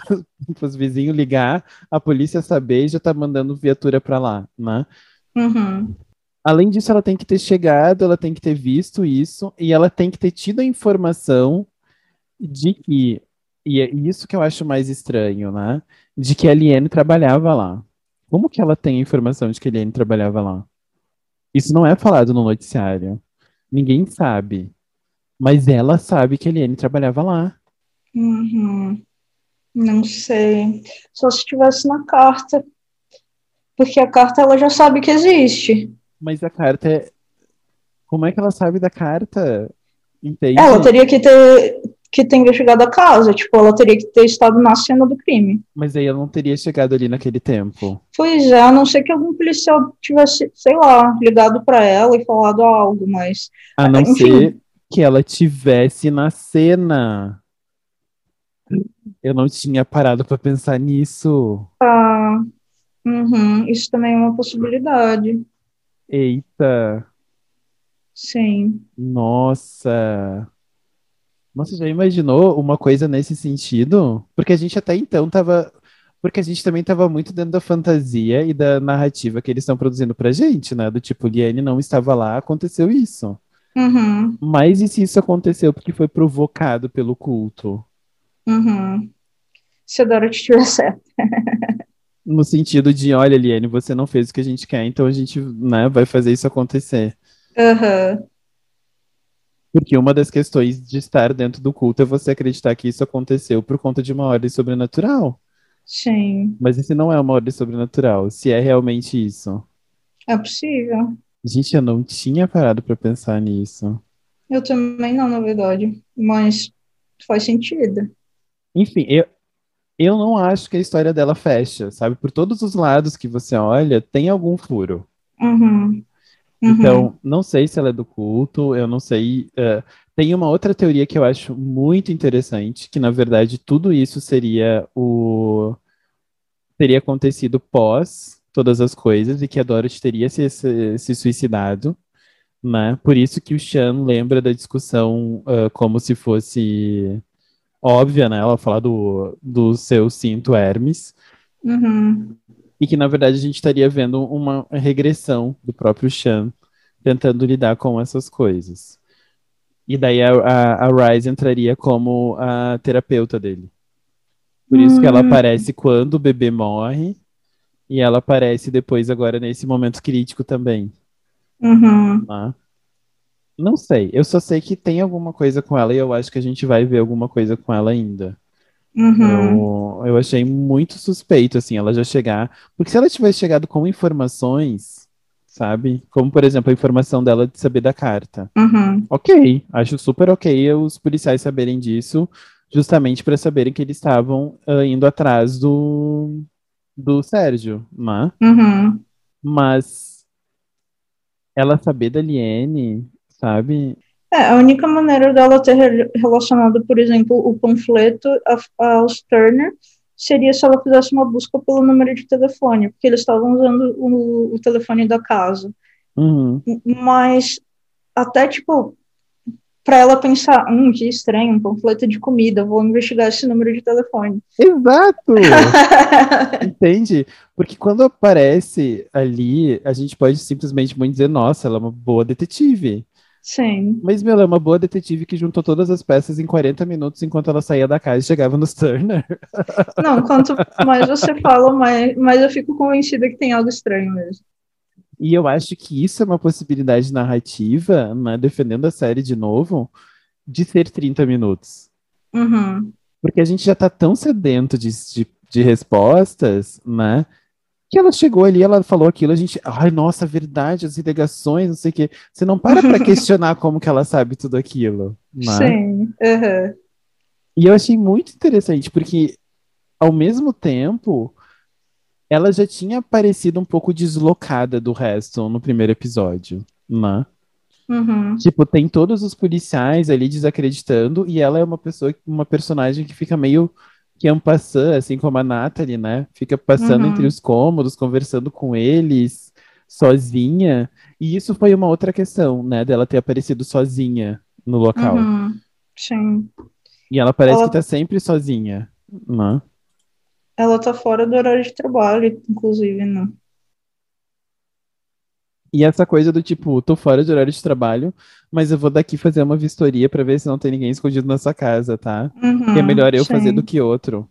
[SPEAKER 1] para os vizinhos ligar, a polícia saber e já tá mandando viatura para lá, né?
[SPEAKER 2] uhum,
[SPEAKER 1] Além disso, ela tem que ter chegado, ela tem que ter visto isso, e ela tem que ter tido a informação de que, e é isso que eu acho mais estranho, né? De que a Liane trabalhava lá. Como que ela tem a informação de que a Liane trabalhava lá? Isso não é falado no noticiário. Ninguém sabe. Mas ela sabe que a Liane trabalhava lá.
[SPEAKER 2] uhum. Não sei. Só se estivesse na carta. Porque a carta ela já sabe que existe.
[SPEAKER 1] Mas a carta é. Como é que ela sabe da carta? Entende?
[SPEAKER 2] Ela teria que ter, que ter investigado a casa. Tipo, ela teria que ter estado na cena do crime.
[SPEAKER 1] Mas aí ela não teria chegado ali naquele tempo.
[SPEAKER 2] Pois é, a não ser que algum policial tivesse, sei lá, ligado pra ela e falado algo, mas.
[SPEAKER 1] A não
[SPEAKER 2] Enfim.
[SPEAKER 1] ser que ela tivesse na cena. Eu não tinha parado pra pensar nisso.
[SPEAKER 2] Ah, uhum, isso também é uma possibilidade.
[SPEAKER 1] Eita,
[SPEAKER 2] Sim.
[SPEAKER 1] nossa. Nossa, já imaginou uma coisa nesse sentido? Porque a gente até então tava. Porque a gente também tava muito dentro da fantasia e da narrativa que eles estão produzindo pra gente, né? Do tipo, Liane não estava lá, aconteceu isso.
[SPEAKER 2] Uhum,
[SPEAKER 1] Mas e se isso aconteceu porque foi provocado pelo culto?
[SPEAKER 2] uhum. Se a Dorothy tiver certo.
[SPEAKER 1] No sentido de, olha, Liane, você não fez o que a gente quer, então a gente, né, vai fazer isso acontecer.
[SPEAKER 2] Aham,
[SPEAKER 1] Porque uma das questões de estar dentro do culto é você acreditar que isso aconteceu por conta de uma ordem sobrenatural.
[SPEAKER 2] sim.
[SPEAKER 1] Mas esse não é uma ordem sobrenatural, se é realmente isso.
[SPEAKER 2] É possível.
[SPEAKER 1] Gente, eu não tinha parado pra pensar nisso.
[SPEAKER 2] Eu também não, na verdade. Mas faz sentido.
[SPEAKER 1] Enfim, eu, eu não acho que a história dela fecha, sabe? Por todos os lados que você olha, tem algum furo.
[SPEAKER 2] Uhum. Uhum.
[SPEAKER 1] Então, não sei se ela é do culto, eu não sei. eh, tem uma outra teoria que eu acho muito interessante, que na verdade tudo isso seria o teria acontecido pós todas as coisas e que a Dorothy teria se, se, se suicidado, né? Por isso que o Sean lembra da discussão ah, como se fosse óbvia, né? Ela fala do, do seu cinto Hermes
[SPEAKER 2] Uhum.
[SPEAKER 1] E que na verdade a gente estaria vendo uma regressão do próprio Sean tentando lidar com essas coisas. E daí a, a, a Rise entraria como a terapeuta dele. Por isso que ela
[SPEAKER 2] Hum.
[SPEAKER 1] aparece quando o bebê morre e ela aparece depois agora nesse momento crítico também.
[SPEAKER 2] Uhum.
[SPEAKER 1] né? Não sei, eu só sei que tem alguma coisa com ela e eu acho que a gente vai ver alguma coisa com ela ainda.
[SPEAKER 2] Uhum.
[SPEAKER 1] Eu, eu achei muito suspeito, assim, ela já chegar. Porque se ela tivesse chegado com informações, sabe? Como, por exemplo, a informação dela de saber da carta.
[SPEAKER 2] Uhum.
[SPEAKER 1] Ok, acho super ok os policiais saberem disso, justamente para saberem que eles estavam ah, indo atrás do, do Sérgio, né?
[SPEAKER 2] Uhum.
[SPEAKER 1] Mas ela saber da Liene, sabe?
[SPEAKER 2] É, a única maneira dela ter re- relacionado, por exemplo, o panfleto aos Turner seria se ela fizesse uma busca pelo número de telefone, porque eles estavam usando o, o telefone da casa.
[SPEAKER 1] Uhum.
[SPEAKER 2] Mas até, tipo, para ela pensar, hum, que estranho, um panfleto de comida, vou investigar esse número de telefone.
[SPEAKER 1] Exato! Entende? Porque quando aparece ali, a gente pode simplesmente dizer, nossa, ela é uma boa detetive.
[SPEAKER 2] Sim,
[SPEAKER 1] Mas, meu, é uma boa detetive que juntou todas as peças em 40 minutos enquanto ela saía da casa e chegava nos Turner.
[SPEAKER 2] não, quanto mais você fala, mais, mais eu fico convencida que tem algo estranho mesmo.
[SPEAKER 1] E eu acho que isso é uma possibilidade narrativa, né, defendendo a série de novo, de ser 30 minutos.
[SPEAKER 2] Uhum,
[SPEAKER 1] Porque a gente já tá tão sedento de, de, de respostas, né? Que ela chegou ali, ela falou aquilo, a gente, ai, nossa, verdade, as ligações, não sei o quê. Você não para pra questionar como que ela sabe tudo aquilo. Né?
[SPEAKER 2] Sim. Uhum.
[SPEAKER 1] E eu achei muito interessante, porque ao mesmo tempo, ela já tinha parecido um pouco deslocada do resto no primeiro episódio, né?
[SPEAKER 2] Uhum.
[SPEAKER 1] Tipo, tem todos os policiais ali desacreditando, e ela é uma pessoa, uma personagem que fica meio que ampassando, assim como a Natalie, né? Fica passando
[SPEAKER 2] Uhum.
[SPEAKER 1] entre os cômodos, conversando com eles, sozinha. E isso foi uma outra questão, né? Dela ter aparecido sozinha no local.
[SPEAKER 2] Uhum. Sim.
[SPEAKER 1] E ela parece
[SPEAKER 2] Ela-
[SPEAKER 1] que tá sempre sozinha, né?
[SPEAKER 2] Ela tá fora do horário de trabalho, inclusive, né?
[SPEAKER 1] E essa coisa do tipo, tô fora de horário de trabalho, mas eu vou daqui fazer uma vistoria pra ver se não tem ninguém escondido na sua casa, tá?
[SPEAKER 2] Uhum,
[SPEAKER 1] Que é melhor eu fazer
[SPEAKER 2] sim.
[SPEAKER 1] do que outro.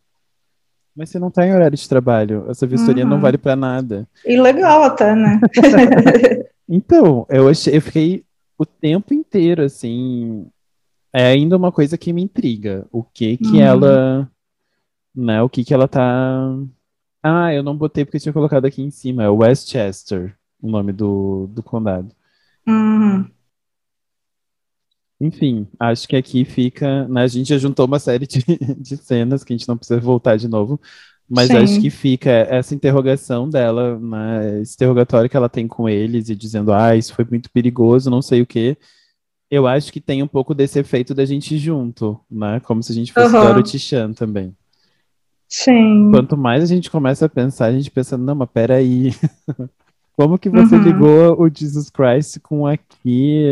[SPEAKER 1] Mas você não tá em horário de trabalho, essa vistoria não
[SPEAKER 2] Uhum.
[SPEAKER 1] vale pra nada.
[SPEAKER 2] E legal até, né?
[SPEAKER 1] Então, eu achei, eu fiquei o tempo inteiro assim, é ainda uma coisa que me intriga, o que que
[SPEAKER 2] Uhum.
[SPEAKER 1] ela, né, o que que ela tá Ah, eu não botei porque eu tinha colocado aqui em cima, é Westchester, o nome do, do condado.
[SPEAKER 2] Uhum.
[SPEAKER 1] Enfim, acho que aqui fica, né, a gente já juntou uma série de, de cenas que a gente não precisa voltar de novo, mas
[SPEAKER 2] Sim.
[SPEAKER 1] acho que fica essa interrogação dela, né, esse interrogatório que ela tem com eles e dizendo, ah, isso foi muito perigoso, não sei o quê. Eu acho que tem um pouco desse efeito da gente junto, né, como se a gente fosse
[SPEAKER 2] Aham.
[SPEAKER 1] Dorothy Chan também.
[SPEAKER 2] Sim.
[SPEAKER 1] Quanto mais a gente começa a pensar, a gente pensa, não, mas peraí, como que você
[SPEAKER 2] Uhum.
[SPEAKER 1] ligou o Jesus Christ com aqui,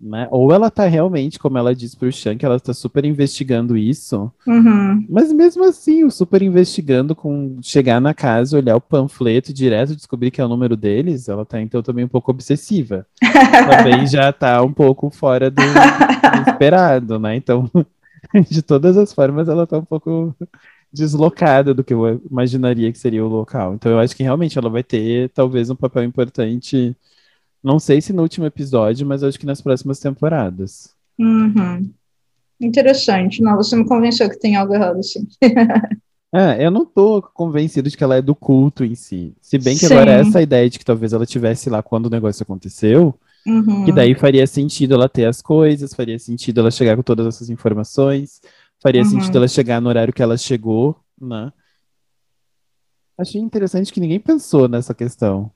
[SPEAKER 1] né? Ou ela tá realmente, como ela disse pro Chan, que ela tá super investigando isso,
[SPEAKER 2] Uhum.
[SPEAKER 1] mas mesmo assim, o super investigando com chegar na casa, olhar o panfleto e direto descobrir que é o número deles, ela tá então também um pouco obsessiva. Também já tá um pouco fora do, do esperado, né? Então, de todas as formas, ela tá um pouco deslocada do que eu imaginaria que seria o local. Então, eu acho que realmente ela vai ter talvez um papel importante, não sei se no último episódio, mas acho que nas próximas temporadas.
[SPEAKER 2] Uhum. Interessante. Não, você me convenceu que tem algo errado, sim.
[SPEAKER 1] É, eu não tô convencido de que ela é do culto em si. Se bem que
[SPEAKER 2] Sim.
[SPEAKER 1] agora essa ideia de que talvez ela tivesse lá quando o negócio aconteceu,
[SPEAKER 2] Uhum.
[SPEAKER 1] que daí faria sentido ela ter as coisas, faria sentido ela chegar com todas essas informações, faria
[SPEAKER 2] Uhum.
[SPEAKER 1] sentido ela chegar no horário que ela chegou, né? Achei interessante que ninguém pensou nessa questão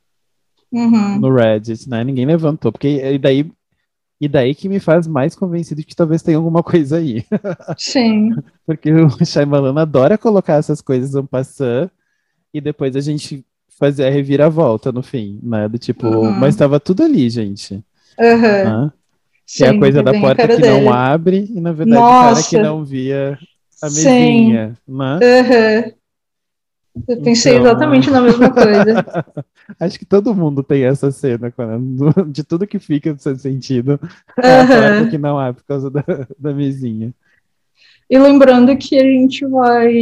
[SPEAKER 2] Uhum.
[SPEAKER 1] no Reddit, né? Ninguém levantou, porque e daí e daí que me faz mais convencido de que talvez tenha alguma coisa aí.
[SPEAKER 2] Sim.
[SPEAKER 1] Porque o Shyamalan adora colocar essas coisas no passando e depois a gente fazer a reviravolta no fim, né? Do tipo,
[SPEAKER 2] Uhum.
[SPEAKER 1] mas estava tudo ali, gente.
[SPEAKER 2] Uhum.
[SPEAKER 1] né? Que é a
[SPEAKER 2] Sim,
[SPEAKER 1] coisa da porta que
[SPEAKER 2] dele.
[SPEAKER 1] não abre e, na verdade, o cara que
[SPEAKER 2] Nossa.
[SPEAKER 1] não via a
[SPEAKER 2] Sim.
[SPEAKER 1] mesinha, né?
[SPEAKER 2] Uhum. Eu pensei
[SPEAKER 1] Então-
[SPEAKER 2] exatamente na mesma coisa.
[SPEAKER 1] Acho que todo mundo tem essa cena, quando- de tudo que fica sem sentido, é a porta que não abre por causa da, da mesinha.
[SPEAKER 2] E lembrando que a gente vai,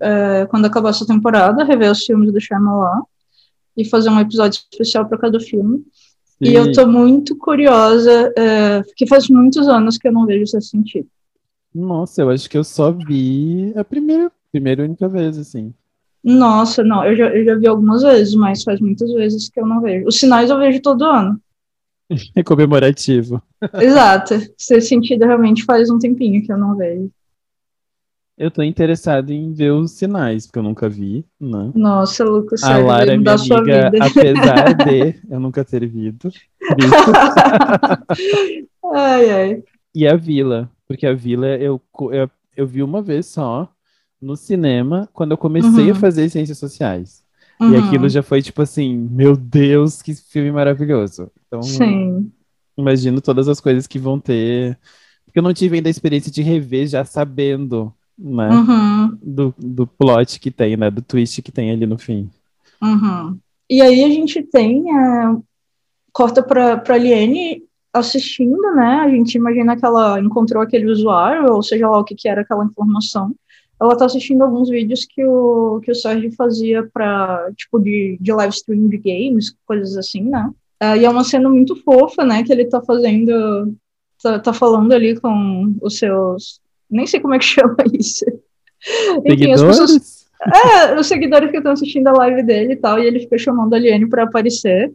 [SPEAKER 2] é, quando acabar essa temporada, rever os filmes do Shyamalan e fazer um episódio especial para cada filme. E eu tô muito curiosa, é, porque faz muitos anos que eu não vejo esse sentido.
[SPEAKER 1] Nossa, eu acho que eu só vi a primeira, primeira e única vez, assim.
[SPEAKER 2] Nossa, não, eu já, eu já vi algumas vezes, mas faz muitas vezes que eu não vejo. Os sinais eu vejo todo ano.
[SPEAKER 1] É comemorativo.
[SPEAKER 2] Exato. Esse sentido realmente faz um tempinho que eu não vejo.
[SPEAKER 1] Eu tô interessado em ver os sinais, porque eu nunca vi, né?
[SPEAKER 2] Nossa, Lucas,
[SPEAKER 1] A
[SPEAKER 2] sério,
[SPEAKER 1] Lara é minha amiga, apesar de eu nunca ter visto.
[SPEAKER 2] Ai, ai.
[SPEAKER 1] E a Vila, porque a Vila eu, eu, eu vi uma vez só no cinema, quando eu comecei
[SPEAKER 2] Uhum.
[SPEAKER 1] a fazer ciências sociais. E
[SPEAKER 2] Uhum.
[SPEAKER 1] aquilo já foi tipo assim, meu Deus, que filme maravilhoso. Então,
[SPEAKER 2] Sim.
[SPEAKER 1] imagino todas as coisas que vão ter. Porque eu não tive ainda a experiência de rever já sabendo, né?
[SPEAKER 2] Uhum.
[SPEAKER 1] Do, do plot que tem, né? Do twist que tem ali no fim.
[SPEAKER 2] Uhum. E aí a gente tem, é, corta para para Liane assistindo, né? A gente imagina que ela encontrou aquele usuário, ou seja lá o que, que era aquela informação. Ela tá assistindo alguns vídeos que o, que o Sérgio fazia para tipo de, de live stream de games, coisas assim, né? Ah, e é uma cena muito fofa, né? Que ele tá fazendo, tá, tá falando ali com os seus, nem sei como é que chama isso. Enfim, as pessoas? É, os seguidores que estão assistindo a live dele e tal, e ele fica chamando a Liane para aparecer.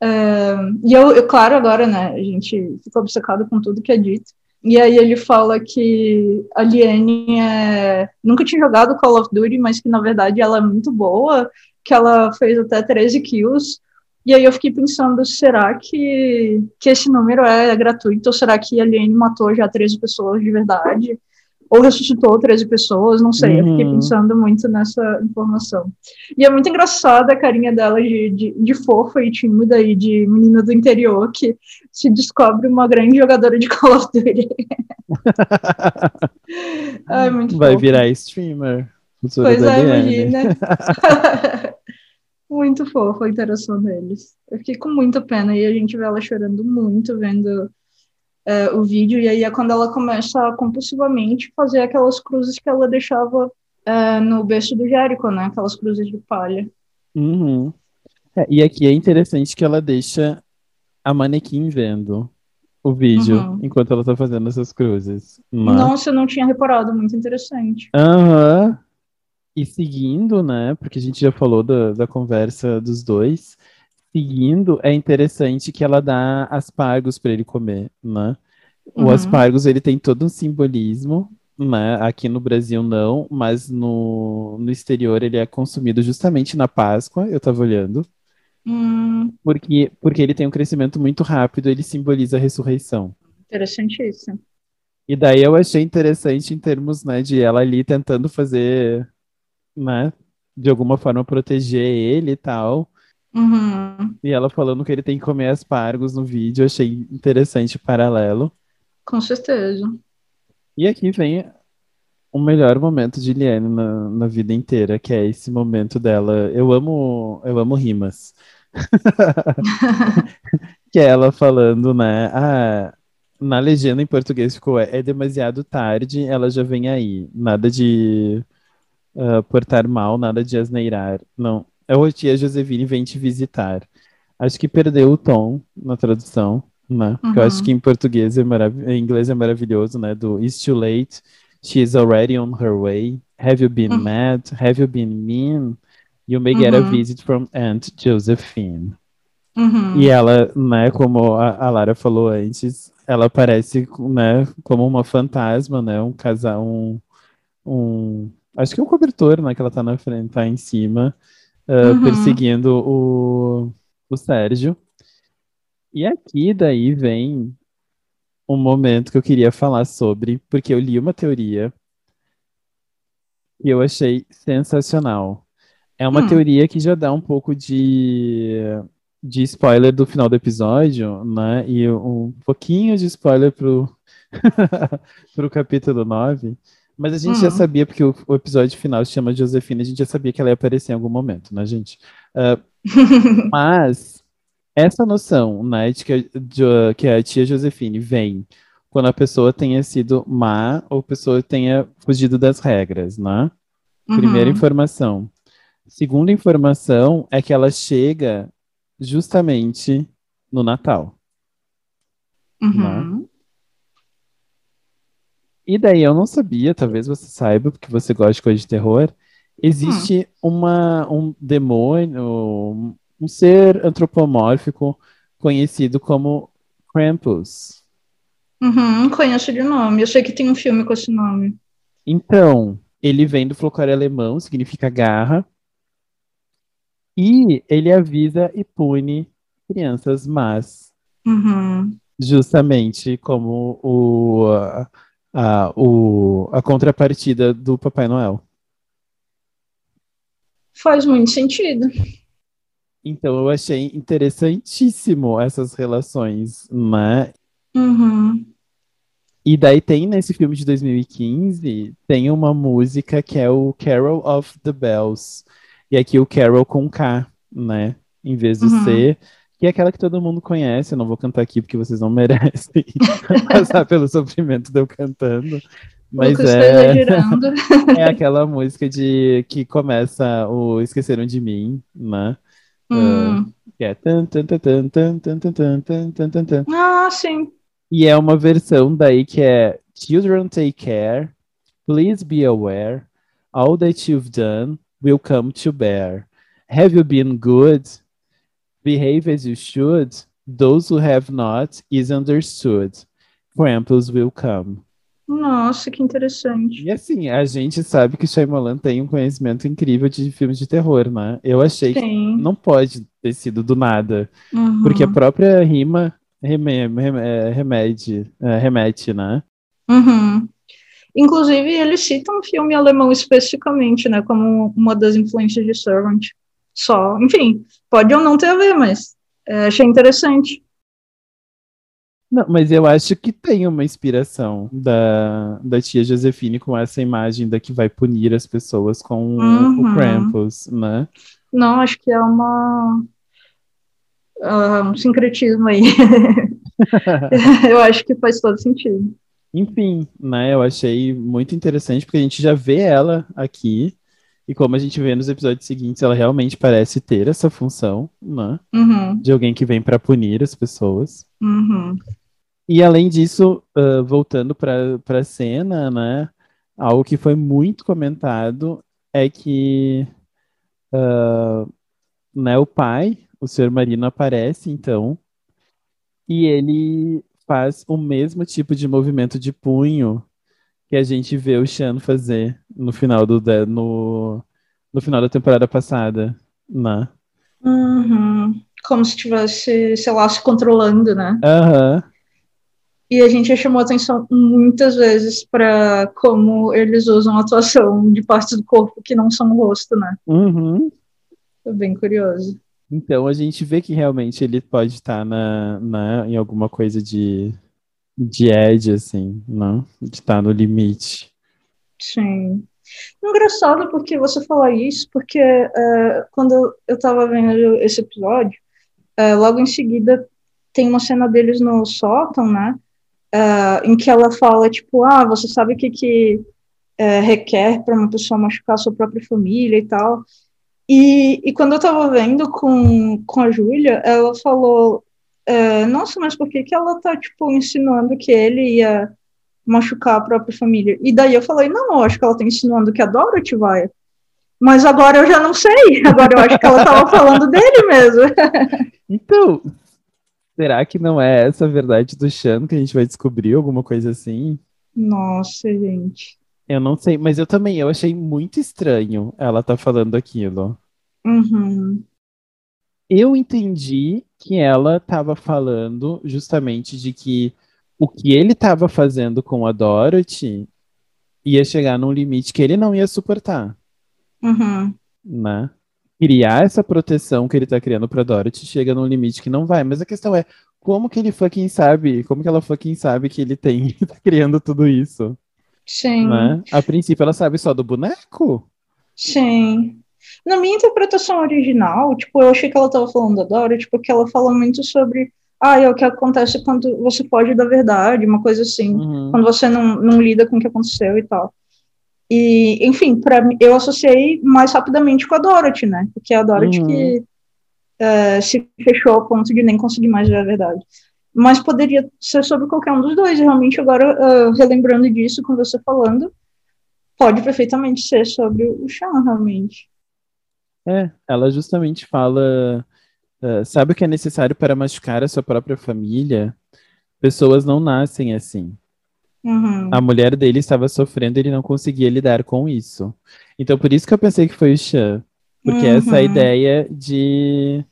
[SPEAKER 2] É, e eu, eu, claro, agora, né, a gente fica obcecado com tudo que é dito. E aí ele fala que a Liane é, nunca tinha jogado Call of Duty, mas que na verdade ela é muito boa, que ela fez até 13 kills. E aí eu fiquei pensando, será que, que esse número é gratuito? Ou será que a Liane matou já 13 pessoas de verdade? ou ressuscitou 13 pessoas, não sei. Uhum. Eu fiquei uhum. pensando muito nessa informação. E é muito engraçada a carinha dela de, de, de, fofa e tímida e de menina do interior que se descobre uma grande jogadora de Call of Duty. Muito
[SPEAKER 1] Vai fofa. virar streamer.
[SPEAKER 2] Pois é, imagina. muito fofa a interação deles. Eu fiquei com muita pena e a gente vê ela chorando muito vendo é, o vídeo, e aí é quando ela começa a compulsivamente fazer aquelas cruzes que ela deixava é, no berço do Jérico, né? Aquelas cruzes de palha.
[SPEAKER 1] Uhum. É, e aqui é interessante que ela deixa a manequim vendo o vídeo uhum. enquanto ela tá fazendo essas cruzes.
[SPEAKER 2] Mas... Nossa, eu não tinha reparado, muito interessante.
[SPEAKER 1] Aham. Uhum. E seguindo, né? Porque a gente já falou da, da conversa dos dois seguindo, é interessante que ela dá aspargos para ele comer, né? O uhum. aspargos, ele tem todo um simbolismo, né? Aqui no Brasil não, mas no, no exterior ele é consumido justamente na Páscoa, eu tava olhando.
[SPEAKER 2] Hum.
[SPEAKER 1] Porque, porque ele tem um crescimento muito rápido, ele simboliza a ressurreição.
[SPEAKER 2] Interessante isso.
[SPEAKER 1] E daí eu achei interessante em termos, né, de ela ali tentando fazer, né, de alguma forma proteger ele e tal.
[SPEAKER 2] Uhum.
[SPEAKER 1] E ela falando que ele tem que comer aspargos no vídeo, achei interessante o paralelo.
[SPEAKER 2] Com certeza.
[SPEAKER 1] E aqui vem o melhor momento de Liane na, na vida inteira, que é esse momento dela. Eu amo, eu amo rimas. que é ela falando, né? Ah, na legenda em português ficou é demasiado tarde, ela já vem aí. Nada de uh, portar mal, nada de asneirar. Não, é o tia Josevine vem te visitar. Acho que perdeu o tom na tradução, né? Uhum. Eu acho que em português é em inglês é maravilhoso, né? Do It's too late, she is already on her way. Have you been uhum. mad? Have you been mean? You may get uhum. a visit from Aunt Josephine.
[SPEAKER 2] Uhum.
[SPEAKER 1] E ela, né, como a, a Lara falou antes, ela parece, né, como uma fantasma, né? Um casal, um, um acho que é um cobertor, né, que ela tá na frente, tá em cima uh, uhum. perseguindo o, o Sérgio. E aqui daí vem um momento que eu queria falar sobre, porque eu li uma teoria e eu achei sensacional. É uma hum. teoria que já dá um pouco de, de spoiler do final do episódio, né? E um pouquinho de spoiler pro, pro capítulo 9. Mas a gente uhum. já sabia, porque o, o, episódio final se chama Josefina, a gente já sabia que ela ia aparecer em algum momento, né, gente? Uh, mas essa noção, né, de que, de, que a tia Josefine vem quando a pessoa tenha sido má ou a pessoa tenha fugido das regras, né? Uhum. Primeira informação. Segunda informação é que ela chega justamente no Natal.
[SPEAKER 2] Uhum. Né?
[SPEAKER 1] E daí eu não sabia, talvez você saiba, porque você gosta de coisa de terror. Existe hum. uma, um demônio, um ser antropomórfico conhecido como Krampus.
[SPEAKER 2] Uhum, conheço de nome. Eu sei que tem um filme com esse nome.
[SPEAKER 1] Então, ele vem do folclore alemão, significa garra. E ele avisa e pune crianças más.
[SPEAKER 2] Uhum.
[SPEAKER 1] Justamente como o a, o, a contrapartida do Papai Noel.
[SPEAKER 2] Faz muito sentido.
[SPEAKER 1] Então eu achei interessantíssimo essas relações, né?
[SPEAKER 2] Uhum.
[SPEAKER 1] E daí tem nesse filme de 2015, tem uma música que é o Carol of the Bells. E aqui o Carol com K, né? Em vez do uhum. C, que é aquela que todo mundo conhece. Eu não vou cantar aqui porque vocês não merecem passar pelo sofrimento de eu cantando. Mas é, é aquela música de que começa o Esqueceram de Mim, né?
[SPEAKER 2] Hum. Uh,
[SPEAKER 1] que é tan, tan, tan, tan, tan, tan, tan, tan, tan, tan, tan.
[SPEAKER 2] Ah, sim.
[SPEAKER 1] E é uma versão daí que é Children take care, please be aware, All that you've done will come to bear. Have you been good? Behave as you should. Those who have not is understood. Cramples will come.
[SPEAKER 2] Nossa, que interessante.
[SPEAKER 1] E assim, a gente sabe que Shyamalan tem um conhecimento incrível de filmes de terror, né? Eu achei que
[SPEAKER 2] Sim.
[SPEAKER 1] não pode ter sido do nada,
[SPEAKER 2] Uhum.
[SPEAKER 1] porque a própria rima reme, reme- é, é, remete, né?
[SPEAKER 2] Uhum. Inclusive, ele cita um filme alemão especificamente, né, como uma das influências de Servant. Só, enfim, pode ou não ter a ver, mas é, achei interessante.
[SPEAKER 1] Não, mas eu acho que tem uma inspiração da, da tia Josefine com essa imagem da que vai punir as pessoas com o
[SPEAKER 2] Uhum.
[SPEAKER 1] Krampus, né?
[SPEAKER 2] Não, acho que é uma ah, um sincretismo aí. Eu acho que faz todo sentido.
[SPEAKER 1] Enfim, né? Eu achei muito interessante porque a gente já vê ela aqui e como a gente vê nos episódios seguintes, ela realmente parece ter essa função, né?
[SPEAKER 2] Uhum,
[SPEAKER 1] De alguém que vem para punir as pessoas.
[SPEAKER 2] uhum,
[SPEAKER 1] E além disso, ah, voltando para a cena, né? Algo que foi muito comentado é que ah, né, o pai, o senhor Marino, aparece então e ele faz o mesmo tipo de movimento de punho que a gente vê o Sean fazer no final do da- no, no final da temporada passada, né?
[SPEAKER 2] uhum. Como se estivesse, sei lá, se controlando, né?
[SPEAKER 1] Aham.
[SPEAKER 2] E a gente já chamou atenção muitas vezes para como eles usam a atuação de partes do corpo que não são o rosto, né?
[SPEAKER 1] Uhum.
[SPEAKER 2] É bem curioso.
[SPEAKER 1] Então a gente vê que realmente ele pode estar na, na, em alguma coisa de, de edge, assim, não? De estar no limite.
[SPEAKER 2] Sim. Engraçado porque você falar isso, porque é, quando eu tava vendo esse episódio, é, logo em seguida tem uma cena deles no sótão, né? é, em que ela fala, tipo, ah, você sabe o que, que requer para uma pessoa machucar sua própria família e tal. E, e quando eu tava vendo com, com a Júlia, ela falou, é, nossa, mas por que, que ela tá, tipo, insinuando que ele ia machucar a própria família? E daí eu falei, não, eu acho que ela tá insinuando que a Dorothy vai. Mas agora eu já não sei. Agora eu acho que ela tava falando dele mesmo.
[SPEAKER 1] Então, será que não é essa a verdade do Sean que a gente vai descobrir alguma coisa assim?
[SPEAKER 2] Nossa, gente.
[SPEAKER 1] Eu não sei, mas eu também, eu achei muito estranho ela tá falando aquilo.
[SPEAKER 2] Uhum.
[SPEAKER 1] Eu entendi que ela estava falando justamente de que o que ele estava fazendo com a Dorothy ia chegar num limite que ele não ia suportar,
[SPEAKER 2] Uhum.
[SPEAKER 1] né? Criar essa proteção que ele tá criando pra Dorothy chega num limite que não vai. Mas a questão é, como que ele fucking sabe? Como que ela fucking sabe que ele tem, tá criando tudo isso,
[SPEAKER 2] Sim.
[SPEAKER 1] né? A princípio ela sabe só do boneco.
[SPEAKER 2] Sim. Na minha interpretação original, tipo, eu achei que ela tava falando da Dorothy, porque ela fala muito sobre, ah, é o que acontece quando você foge da verdade, uma coisa assim,
[SPEAKER 1] Uhum.
[SPEAKER 2] quando você não, não lida com o que aconteceu e tal. E, enfim, para eu associei mais rapidamente com a Dorothy, né? Porque é a Dorothy
[SPEAKER 1] Uhum.
[SPEAKER 2] que eh, se fechou ao ponto de nem conseguir mais ver a verdade. Mas poderia ser sobre qualquer um dos dois. e Realmente, agora, ah, relembrando disso com você falando, pode perfeitamente ser sobre o Sean, realmente.
[SPEAKER 1] É, ela justamente fala, eh, sabe o que é necessário para machucar a sua própria família? Pessoas não nascem assim.
[SPEAKER 2] Uhum.
[SPEAKER 1] A mulher dele estava sofrendo e ele não conseguia lidar com isso. Então, por isso que eu pensei que foi o Chan. Porque essa
[SPEAKER 2] Uhum.
[SPEAKER 1] ideia de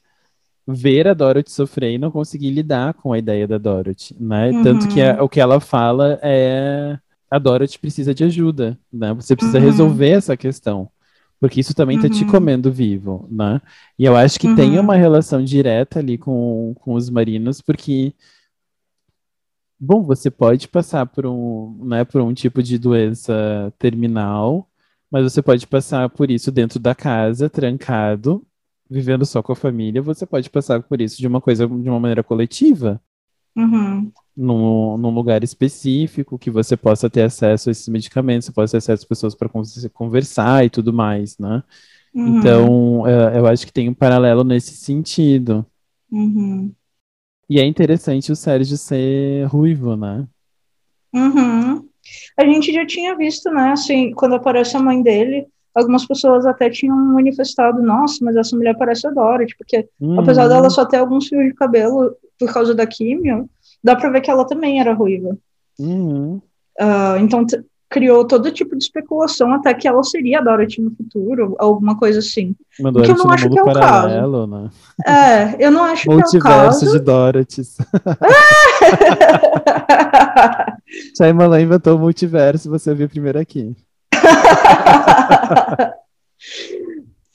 [SPEAKER 1] ver a Dorothy sofrer e não conseguir lidar com a ideia da Dorothy, né? Tanto que a- o que ela fala é a Dorothy precisa de ajuda, né? Você precisa
[SPEAKER 2] Uhum.
[SPEAKER 1] resolver essa questão. Porque isso também tá te
[SPEAKER 2] Uhum.
[SPEAKER 1] comendo vivo, né? E eu acho que tem
[SPEAKER 2] Uhum.
[SPEAKER 1] uma relação direta ali com, com os marinos, porque Bom, você pode passar por um, né, por um tipo de doença terminal, mas você pode passar por isso dentro da casa, trancado, vivendo só com a família. Você pode passar por isso de uma coisa, de uma maneira coletiva,
[SPEAKER 2] Uhum.
[SPEAKER 1] Num, num lugar específico, que você possa ter acesso a esses medicamentos, você possa ter acesso a pessoas para conversar e tudo mais, né?
[SPEAKER 2] Uhum.
[SPEAKER 1] Então, eh, eu acho que tem um paralelo nesse sentido.
[SPEAKER 2] Uhum.
[SPEAKER 1] E é interessante o Sérgio ser ruivo, né?
[SPEAKER 2] Uhum. A gente já tinha visto, né, assim, quando aparece a mãe dele, algumas pessoas até tinham manifestado, nossa, mas essa mulher parece a Dorothy, porque
[SPEAKER 1] Uhum.
[SPEAKER 2] apesar dela só ter alguns fios de cabelo por causa da químio, dá pra ver que ela também era ruiva.
[SPEAKER 1] Uhum.
[SPEAKER 2] Ah, então criou todo tipo de especulação até que ela seria a Dorothy no futuro, alguma coisa assim.
[SPEAKER 1] Mandou
[SPEAKER 2] que eu
[SPEAKER 1] ela
[SPEAKER 2] não
[SPEAKER 1] no
[SPEAKER 2] acho
[SPEAKER 1] mundo
[SPEAKER 2] que é o caso.
[SPEAKER 1] paralelo, né?
[SPEAKER 2] É, eu não acho que é o
[SPEAKER 1] Multiverso
[SPEAKER 2] caso.
[SPEAKER 1] de Dorothys. Shyamalan inventou o multiverso, você viu primeiro aqui.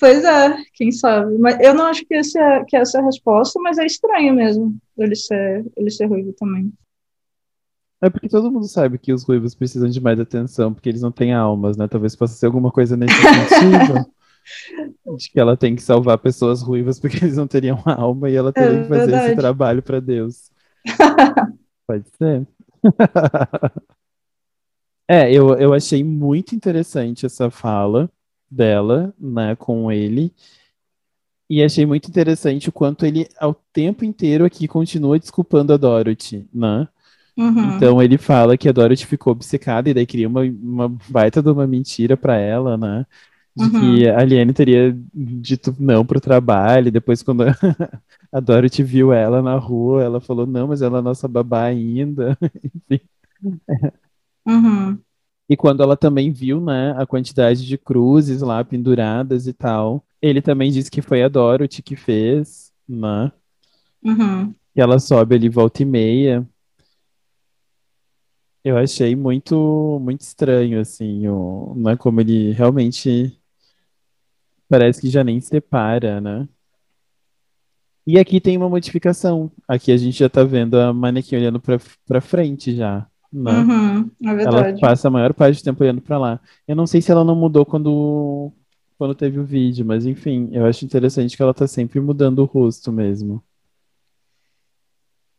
[SPEAKER 2] Pois é, quem sabe. Mas eu não acho que, esse é, que essa é a resposta, mas é estranho mesmo ele ser, ele ser ruivo também.
[SPEAKER 1] É porque todo mundo sabe que os ruivos precisam de mais atenção, porque eles não têm almas, né? Talvez possa ser alguma coisa nesse sentido. De que ela tem que salvar pessoas ruivas porque eles não teriam alma e ela teria
[SPEAKER 2] É
[SPEAKER 1] que fazer esse
[SPEAKER 2] verdade.
[SPEAKER 1] trabalho para Deus. Pode ser. É, eu, eu achei muito interessante essa fala dela, né, com ele. E achei muito interessante o quanto ele, ao tempo inteiro aqui, continua desculpando a Dorothy, né?
[SPEAKER 2] Uhum.
[SPEAKER 1] Então ele fala que a Dorothy ficou obcecada e daí cria uma, uma baita de uma mentira pra ela, né? De
[SPEAKER 2] Uhum.
[SPEAKER 1] que a Liane teria dito não pro trabalho. e Depois, quando a Dorothy viu ela na rua, ela falou: Não, mas ela é nossa babá ainda. Enfim.
[SPEAKER 2] Uhum.
[SPEAKER 1] E quando ela também viu, né, a quantidade de cruzes lá penduradas e tal, ele também disse que foi a Dorothy que fez, né?
[SPEAKER 2] Uhum.
[SPEAKER 1] que ela sobe ali volta e meia. Eu achei muito muito estranho assim, o, né, como ele realmente parece que já nem separa, né? E aqui tem uma modificação. Aqui a gente já tá vendo a manequim olhando pra para frente já, né?
[SPEAKER 2] Uhum. É
[SPEAKER 1] Ela
[SPEAKER 2] verdade.
[SPEAKER 1] passa a maior parte do tempo olhando pra lá. Eu não sei se ela não mudou quando quando teve o vídeo, mas enfim, eu acho interessante que ela tá sempre mudando o rosto mesmo.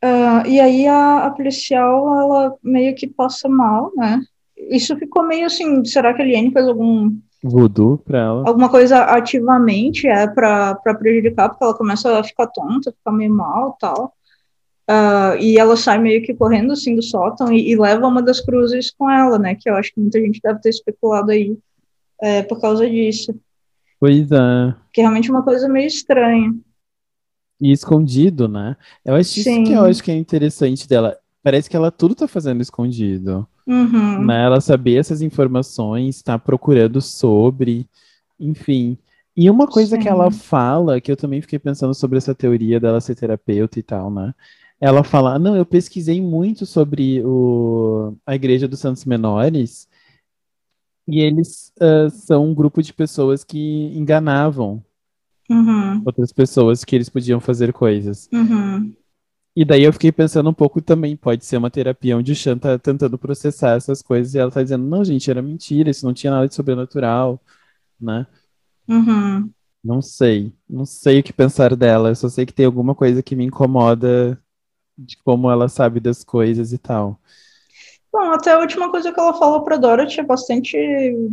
[SPEAKER 2] Ah, e aí a, a policial, ela meio que passa mal, né? Isso ficou meio assim, será que a Liane fez algum,
[SPEAKER 1] Voodoo pra ela.
[SPEAKER 2] alguma coisa ativamente é para prejudicar, porque ela começa a ficar tonta, ficar meio mal e tal. Ah, e ela sai meio que correndo assim do sótão e, e leva uma das cruzes com ela, né? Que eu acho que muita gente deve ter especulado aí é, por causa disso.
[SPEAKER 1] Pois é.
[SPEAKER 2] Que é realmente uma coisa meio estranha.
[SPEAKER 1] E escondido, né? Eu acho isso que eu acho que é interessante dela. Parece que ela tudo tá fazendo escondido,
[SPEAKER 2] Uhum.
[SPEAKER 1] né? Ela saber essas informações, tá procurando sobre, enfim. E uma coisa que
[SPEAKER 2] Sim.
[SPEAKER 1] ela fala, que eu também fiquei pensando sobre essa teoria dela ser terapeuta e tal, né? Ela fala, não, eu pesquisei muito sobre o, a Igreja dos Santos Menores e eles ah, são um grupo de pessoas que enganavam
[SPEAKER 2] Uhum.
[SPEAKER 1] outras pessoas que eles podiam fazer coisas.
[SPEAKER 2] Uhum.
[SPEAKER 1] E daí eu fiquei pensando um pouco também, pode ser uma terapia onde o Chan tá tentando processar essas coisas e ela tá dizendo, não, gente, era mentira, isso não tinha nada de sobrenatural, né?
[SPEAKER 2] Uhum.
[SPEAKER 1] Não sei, não sei o que pensar dela, eu só sei que tem alguma coisa que me incomoda de como ela sabe das coisas e tal.
[SPEAKER 2] Bom, até a última coisa que ela fala pra Dorothy é bastante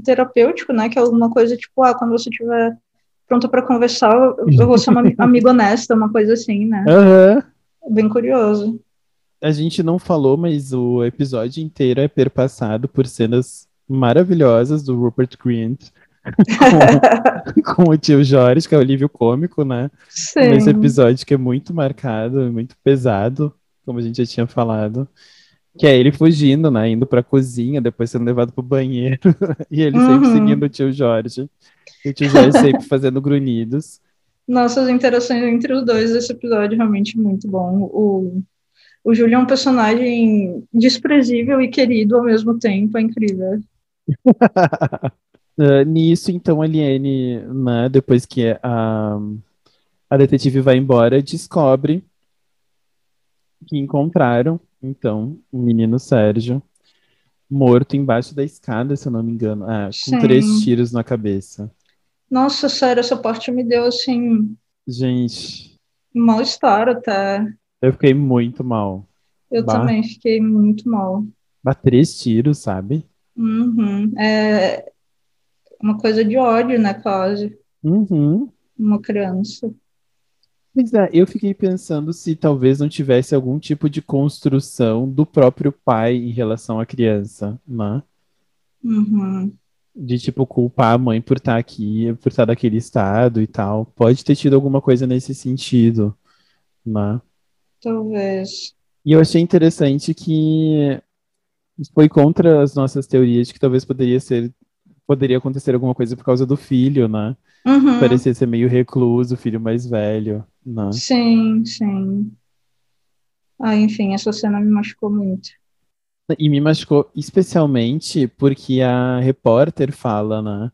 [SPEAKER 2] terapêutico, né? Que é alguma coisa tipo, ah, quando você estiver pronta pra conversar, eu eu vou ser uma ami- amiga honesta, uma coisa assim, né?
[SPEAKER 1] Aham.
[SPEAKER 2] Bem curioso.
[SPEAKER 1] A gente não falou, mas o episódio inteiro é perpassado por cenas maravilhosas do Rupert Grint com, com o tio Jorge, que é o alívio cômico, né? Nesse
[SPEAKER 2] Sim.
[SPEAKER 1] episódio que é muito marcado, muito pesado, como a gente já tinha falado. Que é ele fugindo, né? Indo pra cozinha, depois sendo levado pro banheiro. E ele sempre
[SPEAKER 2] Uhum.
[SPEAKER 1] seguindo o tio Jorge. E o tio Jorge sempre fazendo grunhidos.
[SPEAKER 2] Nossas interações entre os dois desse episódio realmente muito bom. O, o Júlio é um personagem desprezível e querido ao mesmo tempo, é incrível.
[SPEAKER 1] Ah, nisso, então, a Liane, né, depois que a, a detetive vai embora, descobre que encontraram, então, o menino Sérgio morto embaixo da escada, se eu não me engano, ah, com
[SPEAKER 2] Sim.
[SPEAKER 1] três tiros na cabeça.
[SPEAKER 2] Nossa, sério, essa parte me deu assim,
[SPEAKER 1] Gente,
[SPEAKER 2] mal-estar até.
[SPEAKER 1] eu fiquei muito mal.
[SPEAKER 2] Eu
[SPEAKER 1] Bah.
[SPEAKER 2] também fiquei muito mal.
[SPEAKER 1] Bah, três tiros, sabe?
[SPEAKER 2] Uhum. É uma coisa de ódio, né, quase.
[SPEAKER 1] Uhum.
[SPEAKER 2] Uma criança.
[SPEAKER 1] Pois é, eu fiquei pensando se talvez não tivesse algum tipo de construção do próprio pai em relação à criança, né?
[SPEAKER 2] Uhum.
[SPEAKER 1] de tipo culpar a mãe por estar aqui, por estar daquele estado e tal. Pode ter tido alguma coisa nesse sentido, né?
[SPEAKER 2] Talvez.
[SPEAKER 1] E eu achei interessante que foi contra as nossas teorias de que talvez poderia ser poderia acontecer alguma coisa por causa do filho, né?
[SPEAKER 2] Uhum.
[SPEAKER 1] Parecia ser meio recluso, o filho mais velho, né?
[SPEAKER 2] Sim, sim. Ah, enfim, essa cena me machucou muito.
[SPEAKER 1] E me machucou especialmente porque a repórter fala, né?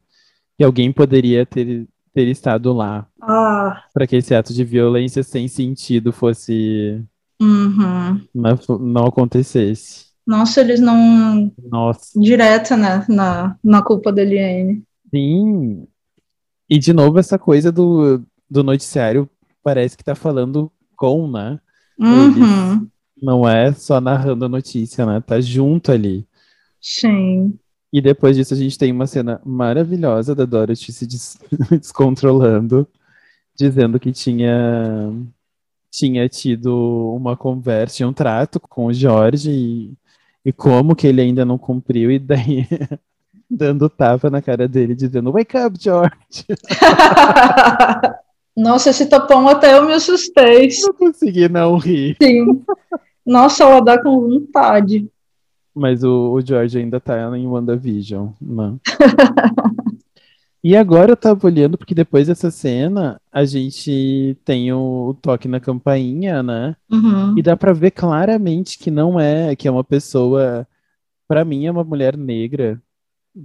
[SPEAKER 1] Que alguém poderia ter, ter estado lá
[SPEAKER 2] Ah,
[SPEAKER 1] para que esse ato de violência sem sentido fosse
[SPEAKER 2] uhum.
[SPEAKER 1] não, não acontecesse.
[SPEAKER 2] Nossa, eles não.
[SPEAKER 1] Nossa,
[SPEAKER 2] Direta, né? Na, na culpa da Eliane.
[SPEAKER 1] sim. E de novo essa coisa do, do noticiário parece que tá falando com, né?
[SPEAKER 2] Uhum.
[SPEAKER 1] Não é só narrando a notícia, né? Tá junto ali.
[SPEAKER 2] Sim.
[SPEAKER 1] E depois disso a gente tem uma cena maravilhosa da Dorothy se des- descontrolando, dizendo que tinha tinha tido uma conversa, um trato com o Jorge e, e como que ele ainda não cumpriu e daí dando tapa na cara dele dizendo Wake up, George.
[SPEAKER 2] Nossa, esse tapão até eu me assustei.
[SPEAKER 1] Não consegui não rir.
[SPEAKER 2] Sim. Nossa, ela dá com vontade.
[SPEAKER 1] Mas o, o George ainda tá em WandaVision, né? E agora eu tava olhando, porque depois dessa cena, a gente tem o, o toque na campainha, né?
[SPEAKER 2] Uhum.
[SPEAKER 1] E dá pra ver claramente que não é, que é uma pessoa, pra mim é uma mulher negra,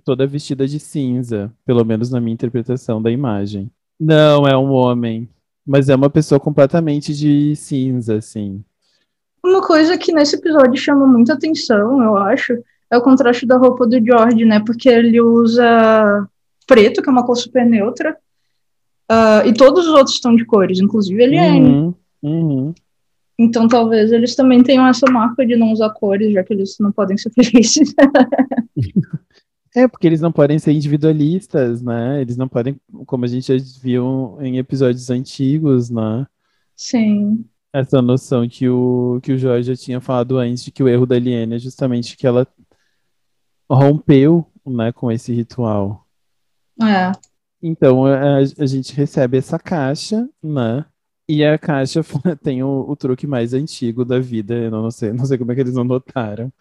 [SPEAKER 1] toda vestida de cinza, pelo menos na minha interpretação da imagem. Não, é um homem, mas é uma pessoa completamente de cinza, assim.
[SPEAKER 2] Uma coisa que nesse episódio chama muita atenção, eu acho, é o contraste da roupa do George, né? Porque ele usa preto, que é uma cor super neutra, ah, e todos os outros estão de cores, inclusive ele é.
[SPEAKER 1] Uhum, uhum.
[SPEAKER 2] Então talvez eles também tenham essa marca de não usar cores, já que eles não podem ser felizes.
[SPEAKER 1] É, porque eles não podem ser individualistas, né? Eles não podem, como a gente já viu em episódios antigos, né?
[SPEAKER 2] Sim.
[SPEAKER 1] Essa noção que o, que o Jorge já tinha falado antes, de que o erro da Aliene é justamente que ela rompeu, né, com esse ritual.
[SPEAKER 2] É.
[SPEAKER 1] Então, a, a gente recebe essa caixa, né? E a caixa tem o, o truque mais antigo da vida, eu não sei, não sei como é que eles não notaram.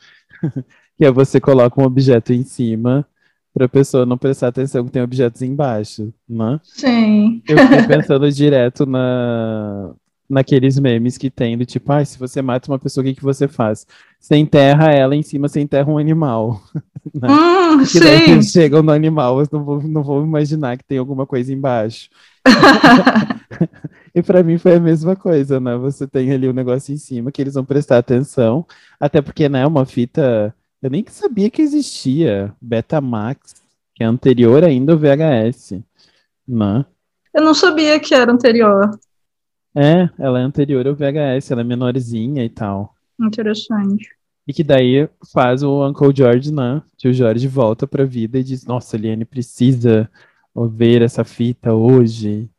[SPEAKER 1] Que é você coloca um objeto em cima para a pessoa não prestar atenção que tem objetos embaixo, né?
[SPEAKER 2] Sim.
[SPEAKER 1] Eu fiquei pensando direto na, naqueles memes que tem do tipo, ah, se você mata uma pessoa, o que, que você faz? Você enterra ela em cima, você enterra um animal. né?
[SPEAKER 2] Hum,
[SPEAKER 1] Que daí
[SPEAKER 2] sim.
[SPEAKER 1] eles chegam no animal, eu não vou, não vou imaginar que tem alguma coisa embaixo. E pra mim foi a mesma coisa, né? Você tem ali o negócio em cima que eles vão prestar atenção, até porque, né, uma fita, eu nem sabia que existia, Betamax, que é anterior ainda ao VHS, né?
[SPEAKER 2] Eu não sabia que era anterior.
[SPEAKER 1] É, ela é anterior ao VHS, ela é menorzinha e tal.
[SPEAKER 2] Interessante.
[SPEAKER 1] E que daí faz o Uncle George, né? Que o George volta pra vida e diz: Nossa, Liane precisa ver essa fita hoje.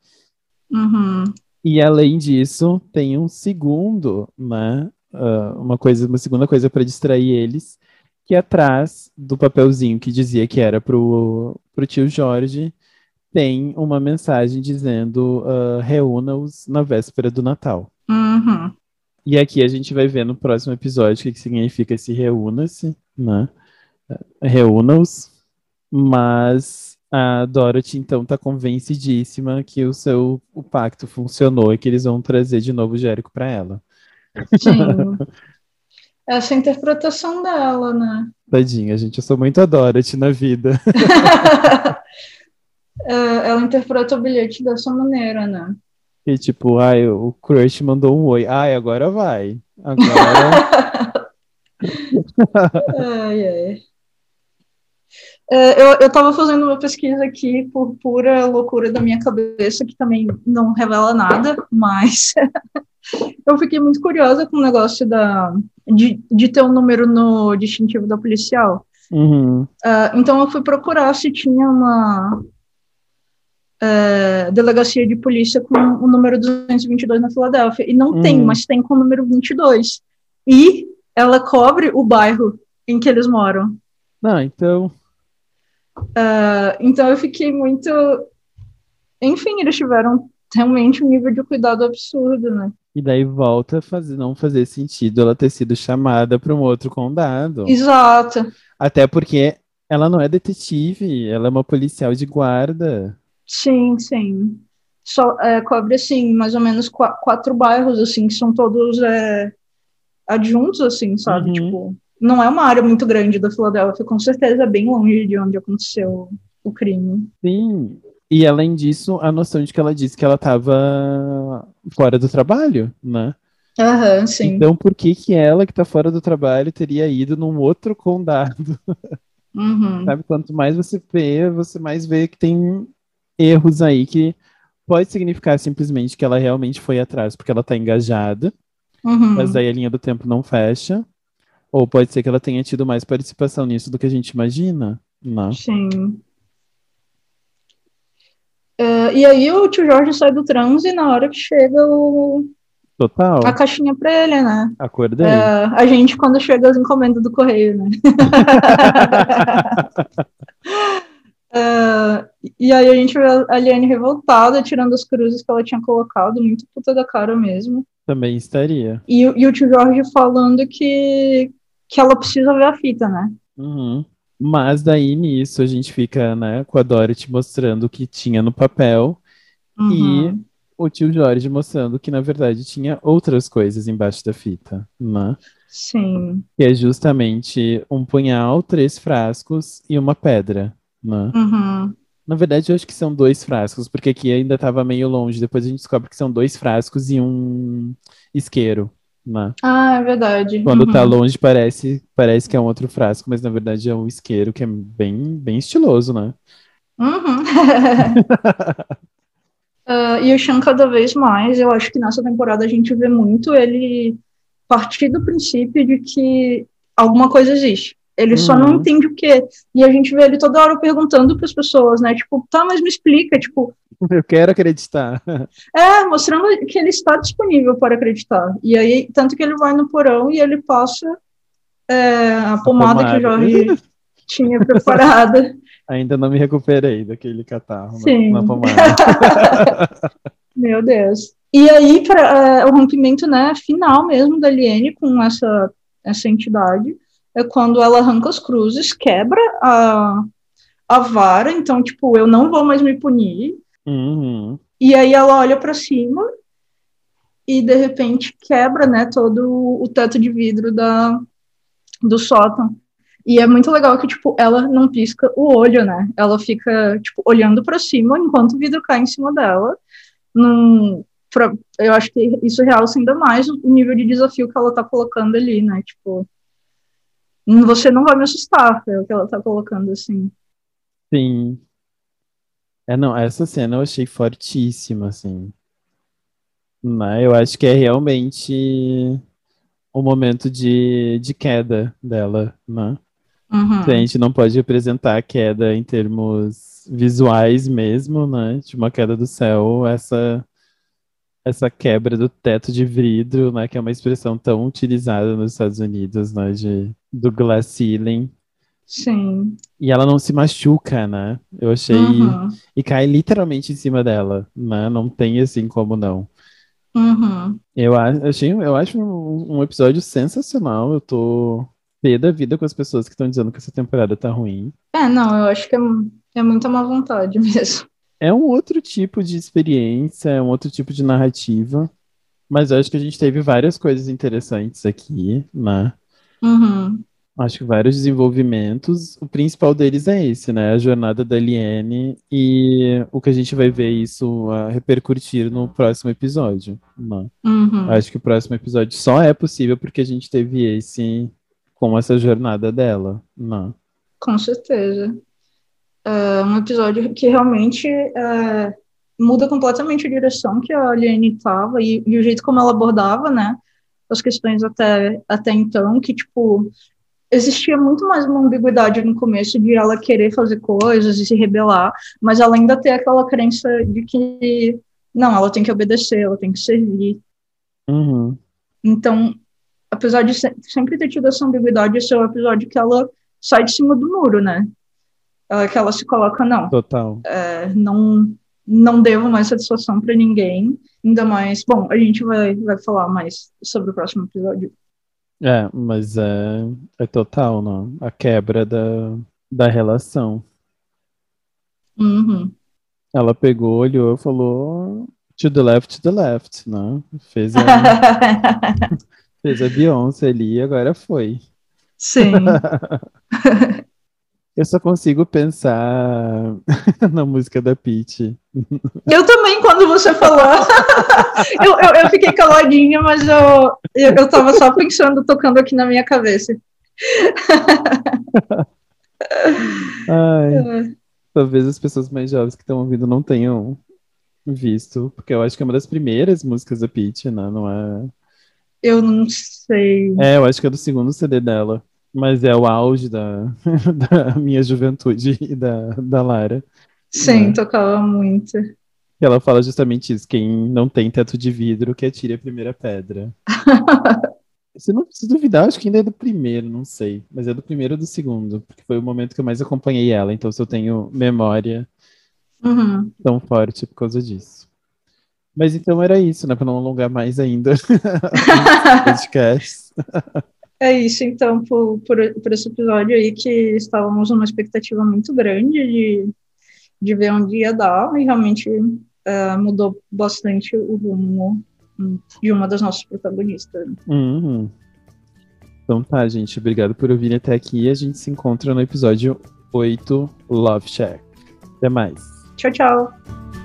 [SPEAKER 2] Uhum.
[SPEAKER 1] E além disso, tem um segundo, né? ah, uma coisa, uma segunda coisa para distrair eles, que atrás do papelzinho que dizia que era pro, pro tio Jorge, tem uma mensagem dizendo ah, reúna-os na véspera do Natal.
[SPEAKER 2] Uhum.
[SPEAKER 1] E aqui a gente vai ver no próximo episódio o que, que significa esse reúna-se, né? Reúna-os. Mas a Dorothy, então, tá convencidíssima que o seu o pacto funcionou e que eles vão trazer de novo o Jérico para ela.
[SPEAKER 2] Sim. Essa é a interpretação dela, né?
[SPEAKER 1] Tadinha, gente, eu sou muito a Dorothy na vida.
[SPEAKER 2] É, ela interpreta o bilhete dessa maneira, né?
[SPEAKER 1] E tipo, ai, o crush mandou um oi. Ai, agora vai. Agora.
[SPEAKER 2] Ai, ai. É, eu, eu tava fazendo uma pesquisa aqui por pura loucura da minha cabeça, que também não revela nada, mas eu fiquei muito curiosa com o negócio da, de, de ter um número no distintivo da policial.
[SPEAKER 1] Uhum.
[SPEAKER 2] Ah, então eu fui procurar se tinha uma é, delegacia de polícia com o número 222 na Filadélfia. E não tem,
[SPEAKER 1] Hum.
[SPEAKER 2] mas tem com o número 22. E ela cobre o bairro em que eles moram.
[SPEAKER 1] Não, então.
[SPEAKER 2] Uh, então eu fiquei muito. Enfim, eles tiveram realmente um nível de cuidado absurdo, né?
[SPEAKER 1] E daí volta a fazer, não fazer sentido ela ter sido chamada para um outro condado.
[SPEAKER 2] Exato.
[SPEAKER 1] Até porque ela não é detetive, ela é uma policial de guarda.
[SPEAKER 2] Sim, sim. Só, é, cobre, assim, mais ou menos qu quatro bairros, assim, que são todos é, adjuntos, assim, sabe? Uhum. Tipo, não é uma área muito grande da Filadélfia, com certeza é bem longe de onde aconteceu o crime.
[SPEAKER 1] Sim, e além disso, a noção de que ela disse que ela estava fora do trabalho, né?
[SPEAKER 2] Aham, sim.
[SPEAKER 1] Então, por que que ela, que está fora do trabalho, teria ido num outro condado?
[SPEAKER 2] Uhum.
[SPEAKER 1] Sabe, quanto mais você vê, você mais vê que tem erros aí que pode significar simplesmente que ela realmente foi atrás porque ela está engajada,
[SPEAKER 2] uhum.
[SPEAKER 1] mas daí a linha do tempo não fecha. Ou pode ser que ela tenha tido mais participação nisso do que a gente imagina, né?
[SPEAKER 2] Sim. Uh, e aí o tio Jorge sai do transe na hora que chega o...
[SPEAKER 1] Total.
[SPEAKER 2] A caixinha pra ele, né?
[SPEAKER 1] Acordei.
[SPEAKER 2] Uh, a gente quando chega as encomendas do correio, né? e aí a gente vê a Liane revoltada, tirando as cruzes que ela tinha colocado, muito puta da cara mesmo.
[SPEAKER 1] Também estaria.
[SPEAKER 2] E, e o tio Jorge falando que, que ela precisa ver a fita, né?
[SPEAKER 1] Uhum. Mas daí nisso a gente fica, né, com a Dorothy mostrando o que tinha no papel uhum. e o tio Jorge mostrando que na verdade tinha outras coisas embaixo da fita, né?
[SPEAKER 2] Sim.
[SPEAKER 1] Que é justamente um punhal, três frascos e uma pedra, né?
[SPEAKER 2] Uhum.
[SPEAKER 1] Na verdade, eu acho que são dois frascos, porque aqui ainda estava meio longe. Depois a gente descobre que são dois frascos e um isqueiro. Né?
[SPEAKER 2] Ah, é verdade.
[SPEAKER 1] Quando tá uhum. tá longe, parece, parece que é um outro frasco, mas na verdade é um isqueiro que é bem, bem estiloso, né?
[SPEAKER 2] Uhum. uh, e o Sean, cada vez mais, eu acho que nessa temporada a gente vê muito ele partir do princípio de que alguma coisa existe. Ele uhum. só não uhum. entende o quê. E a gente vê ele toda hora perguntando para as pessoas, né? Tipo, tá, mas me explica, tipo.
[SPEAKER 1] Eu quero acreditar.
[SPEAKER 2] É, mostrando que ele está disponível para acreditar. E aí, tanto que ele vai no porão e ele passa é, a, pomada, pomada, que o Jorge tinha preparada.
[SPEAKER 1] Ainda não me recuperei daquele catarro
[SPEAKER 2] Sim.
[SPEAKER 1] na, na pomada.
[SPEAKER 2] Meu Deus. E aí, pra, é, o rompimento né, final mesmo da Liene com essa, essa entidade é quando ela arranca as cruzes, quebra a, a vara, então, tipo, eu não vou mais me punir.
[SPEAKER 1] Uhum.
[SPEAKER 2] E aí ela olha para cima e, de repente, quebra, né, todo o teto de vidro da, do sótão. E é muito legal que, tipo, ela não pisca o olho, né? Ela fica, tipo, olhando para cima enquanto o vidro cai em cima dela. Num, pra, eu acho que isso realça ainda mais o nível de desafio que ela tá colocando ali, né? Tipo, você não vai me assustar, é o que ela tá colocando assim.
[SPEAKER 1] Sim. É, não, essa cena eu achei fortíssima, assim. Né? Eu acho que é realmente o momento de, de queda dela, né?
[SPEAKER 2] Uhum.
[SPEAKER 1] A gente não pode representar a queda em termos visuais mesmo, né? De uma queda do céu, essa essa quebra do teto de vidro, né, que é uma expressão tão utilizada nos Estados Unidos, né, de, do glass ceiling.
[SPEAKER 2] Sim.
[SPEAKER 1] E ela não se machuca, né? Eu achei.
[SPEAKER 2] Uhum.
[SPEAKER 1] E cai literalmente em cima dela, né? Não tem assim como não.
[SPEAKER 2] Uhum.
[SPEAKER 1] Eu, achei, eu acho um, um episódio sensacional. Eu tô pé da vida com as pessoas que estão dizendo que essa temporada tá ruim.
[SPEAKER 2] É, não, eu acho que é, é muita má vontade mesmo.
[SPEAKER 1] É um outro tipo de experiência, é um outro tipo de narrativa. Mas acho que a gente teve várias coisas interessantes aqui, né?
[SPEAKER 2] Uhum.
[SPEAKER 1] Acho que vários desenvolvimentos. O principal deles é esse, né? A jornada da Liane e o que a gente vai ver isso repercutir no próximo episódio. Né?
[SPEAKER 2] Uhum.
[SPEAKER 1] Acho que o próximo episódio só é possível porque a gente teve esse com essa jornada dela. Né?
[SPEAKER 2] Com certeza é um episódio que realmente é, muda completamente a direção que a Liane estava e, e, o jeito como ela abordava, né, as questões até, até então, que, tipo, existia muito mais uma ambiguidade no começo de ela querer fazer coisas e se rebelar, mas ela ainda tem aquela crença de que, não, ela tem que obedecer, ela tem que servir.
[SPEAKER 1] Uhum.
[SPEAKER 2] Então, apesar de sempre ter tido essa ambiguidade, esse é o episódio que ela sai de cima do muro, né? Que ela se coloca, não.
[SPEAKER 1] Total.
[SPEAKER 2] É, não, não devo mais satisfação para ninguém, ainda mais. Bom, a gente vai, vai falar mais sobre o próximo episódio.
[SPEAKER 1] É, mas é, é total, não? A quebra da, da relação.
[SPEAKER 2] Uhum.
[SPEAKER 1] Ela pegou, olhou e falou to the left, to the left, né? Fez a, fez a Beyoncé ali e agora foi.
[SPEAKER 2] Sim.
[SPEAKER 1] Eu só consigo pensar na música da Peach.
[SPEAKER 2] Eu também, quando você falou. eu, eu, eu, fiquei caladinha, mas eu, eu, eu tava só pensando, tocando aqui na minha cabeça.
[SPEAKER 1] Ai, talvez as pessoas mais jovens que estão ouvindo não tenham visto, porque eu acho que é uma das primeiras músicas da Peach, né? Não é?
[SPEAKER 2] Eu não sei.
[SPEAKER 1] É, eu acho que é do segundo CD dela. Mas é o auge da, da minha juventude e da, da Lara.
[SPEAKER 2] Sim, né? tocava muito.
[SPEAKER 1] Ela fala justamente isso: quem não tem teto de vidro que atire a primeira pedra. se não se duvidar, acho que ainda é do primeiro, não sei. Mas é do primeiro ou do segundo, porque foi o momento que eu mais acompanhei ela, então se eu tenho memória
[SPEAKER 2] uhum.
[SPEAKER 1] tão forte por causa disso. Mas então era isso, né? Para não alongar mais ainda podcast.
[SPEAKER 2] É isso, então, por, por, por, esse episódio aí, que estávamos numa expectativa muito grande de, de ver onde ia dar, e realmente uh, mudou bastante o rumo de uma das nossas protagonistas.
[SPEAKER 1] Uhum. Então tá, gente, obrigado por ouvir até aqui. A gente se encontra no episódio 8, Love Shack. Até mais.
[SPEAKER 2] Tchau, tchau.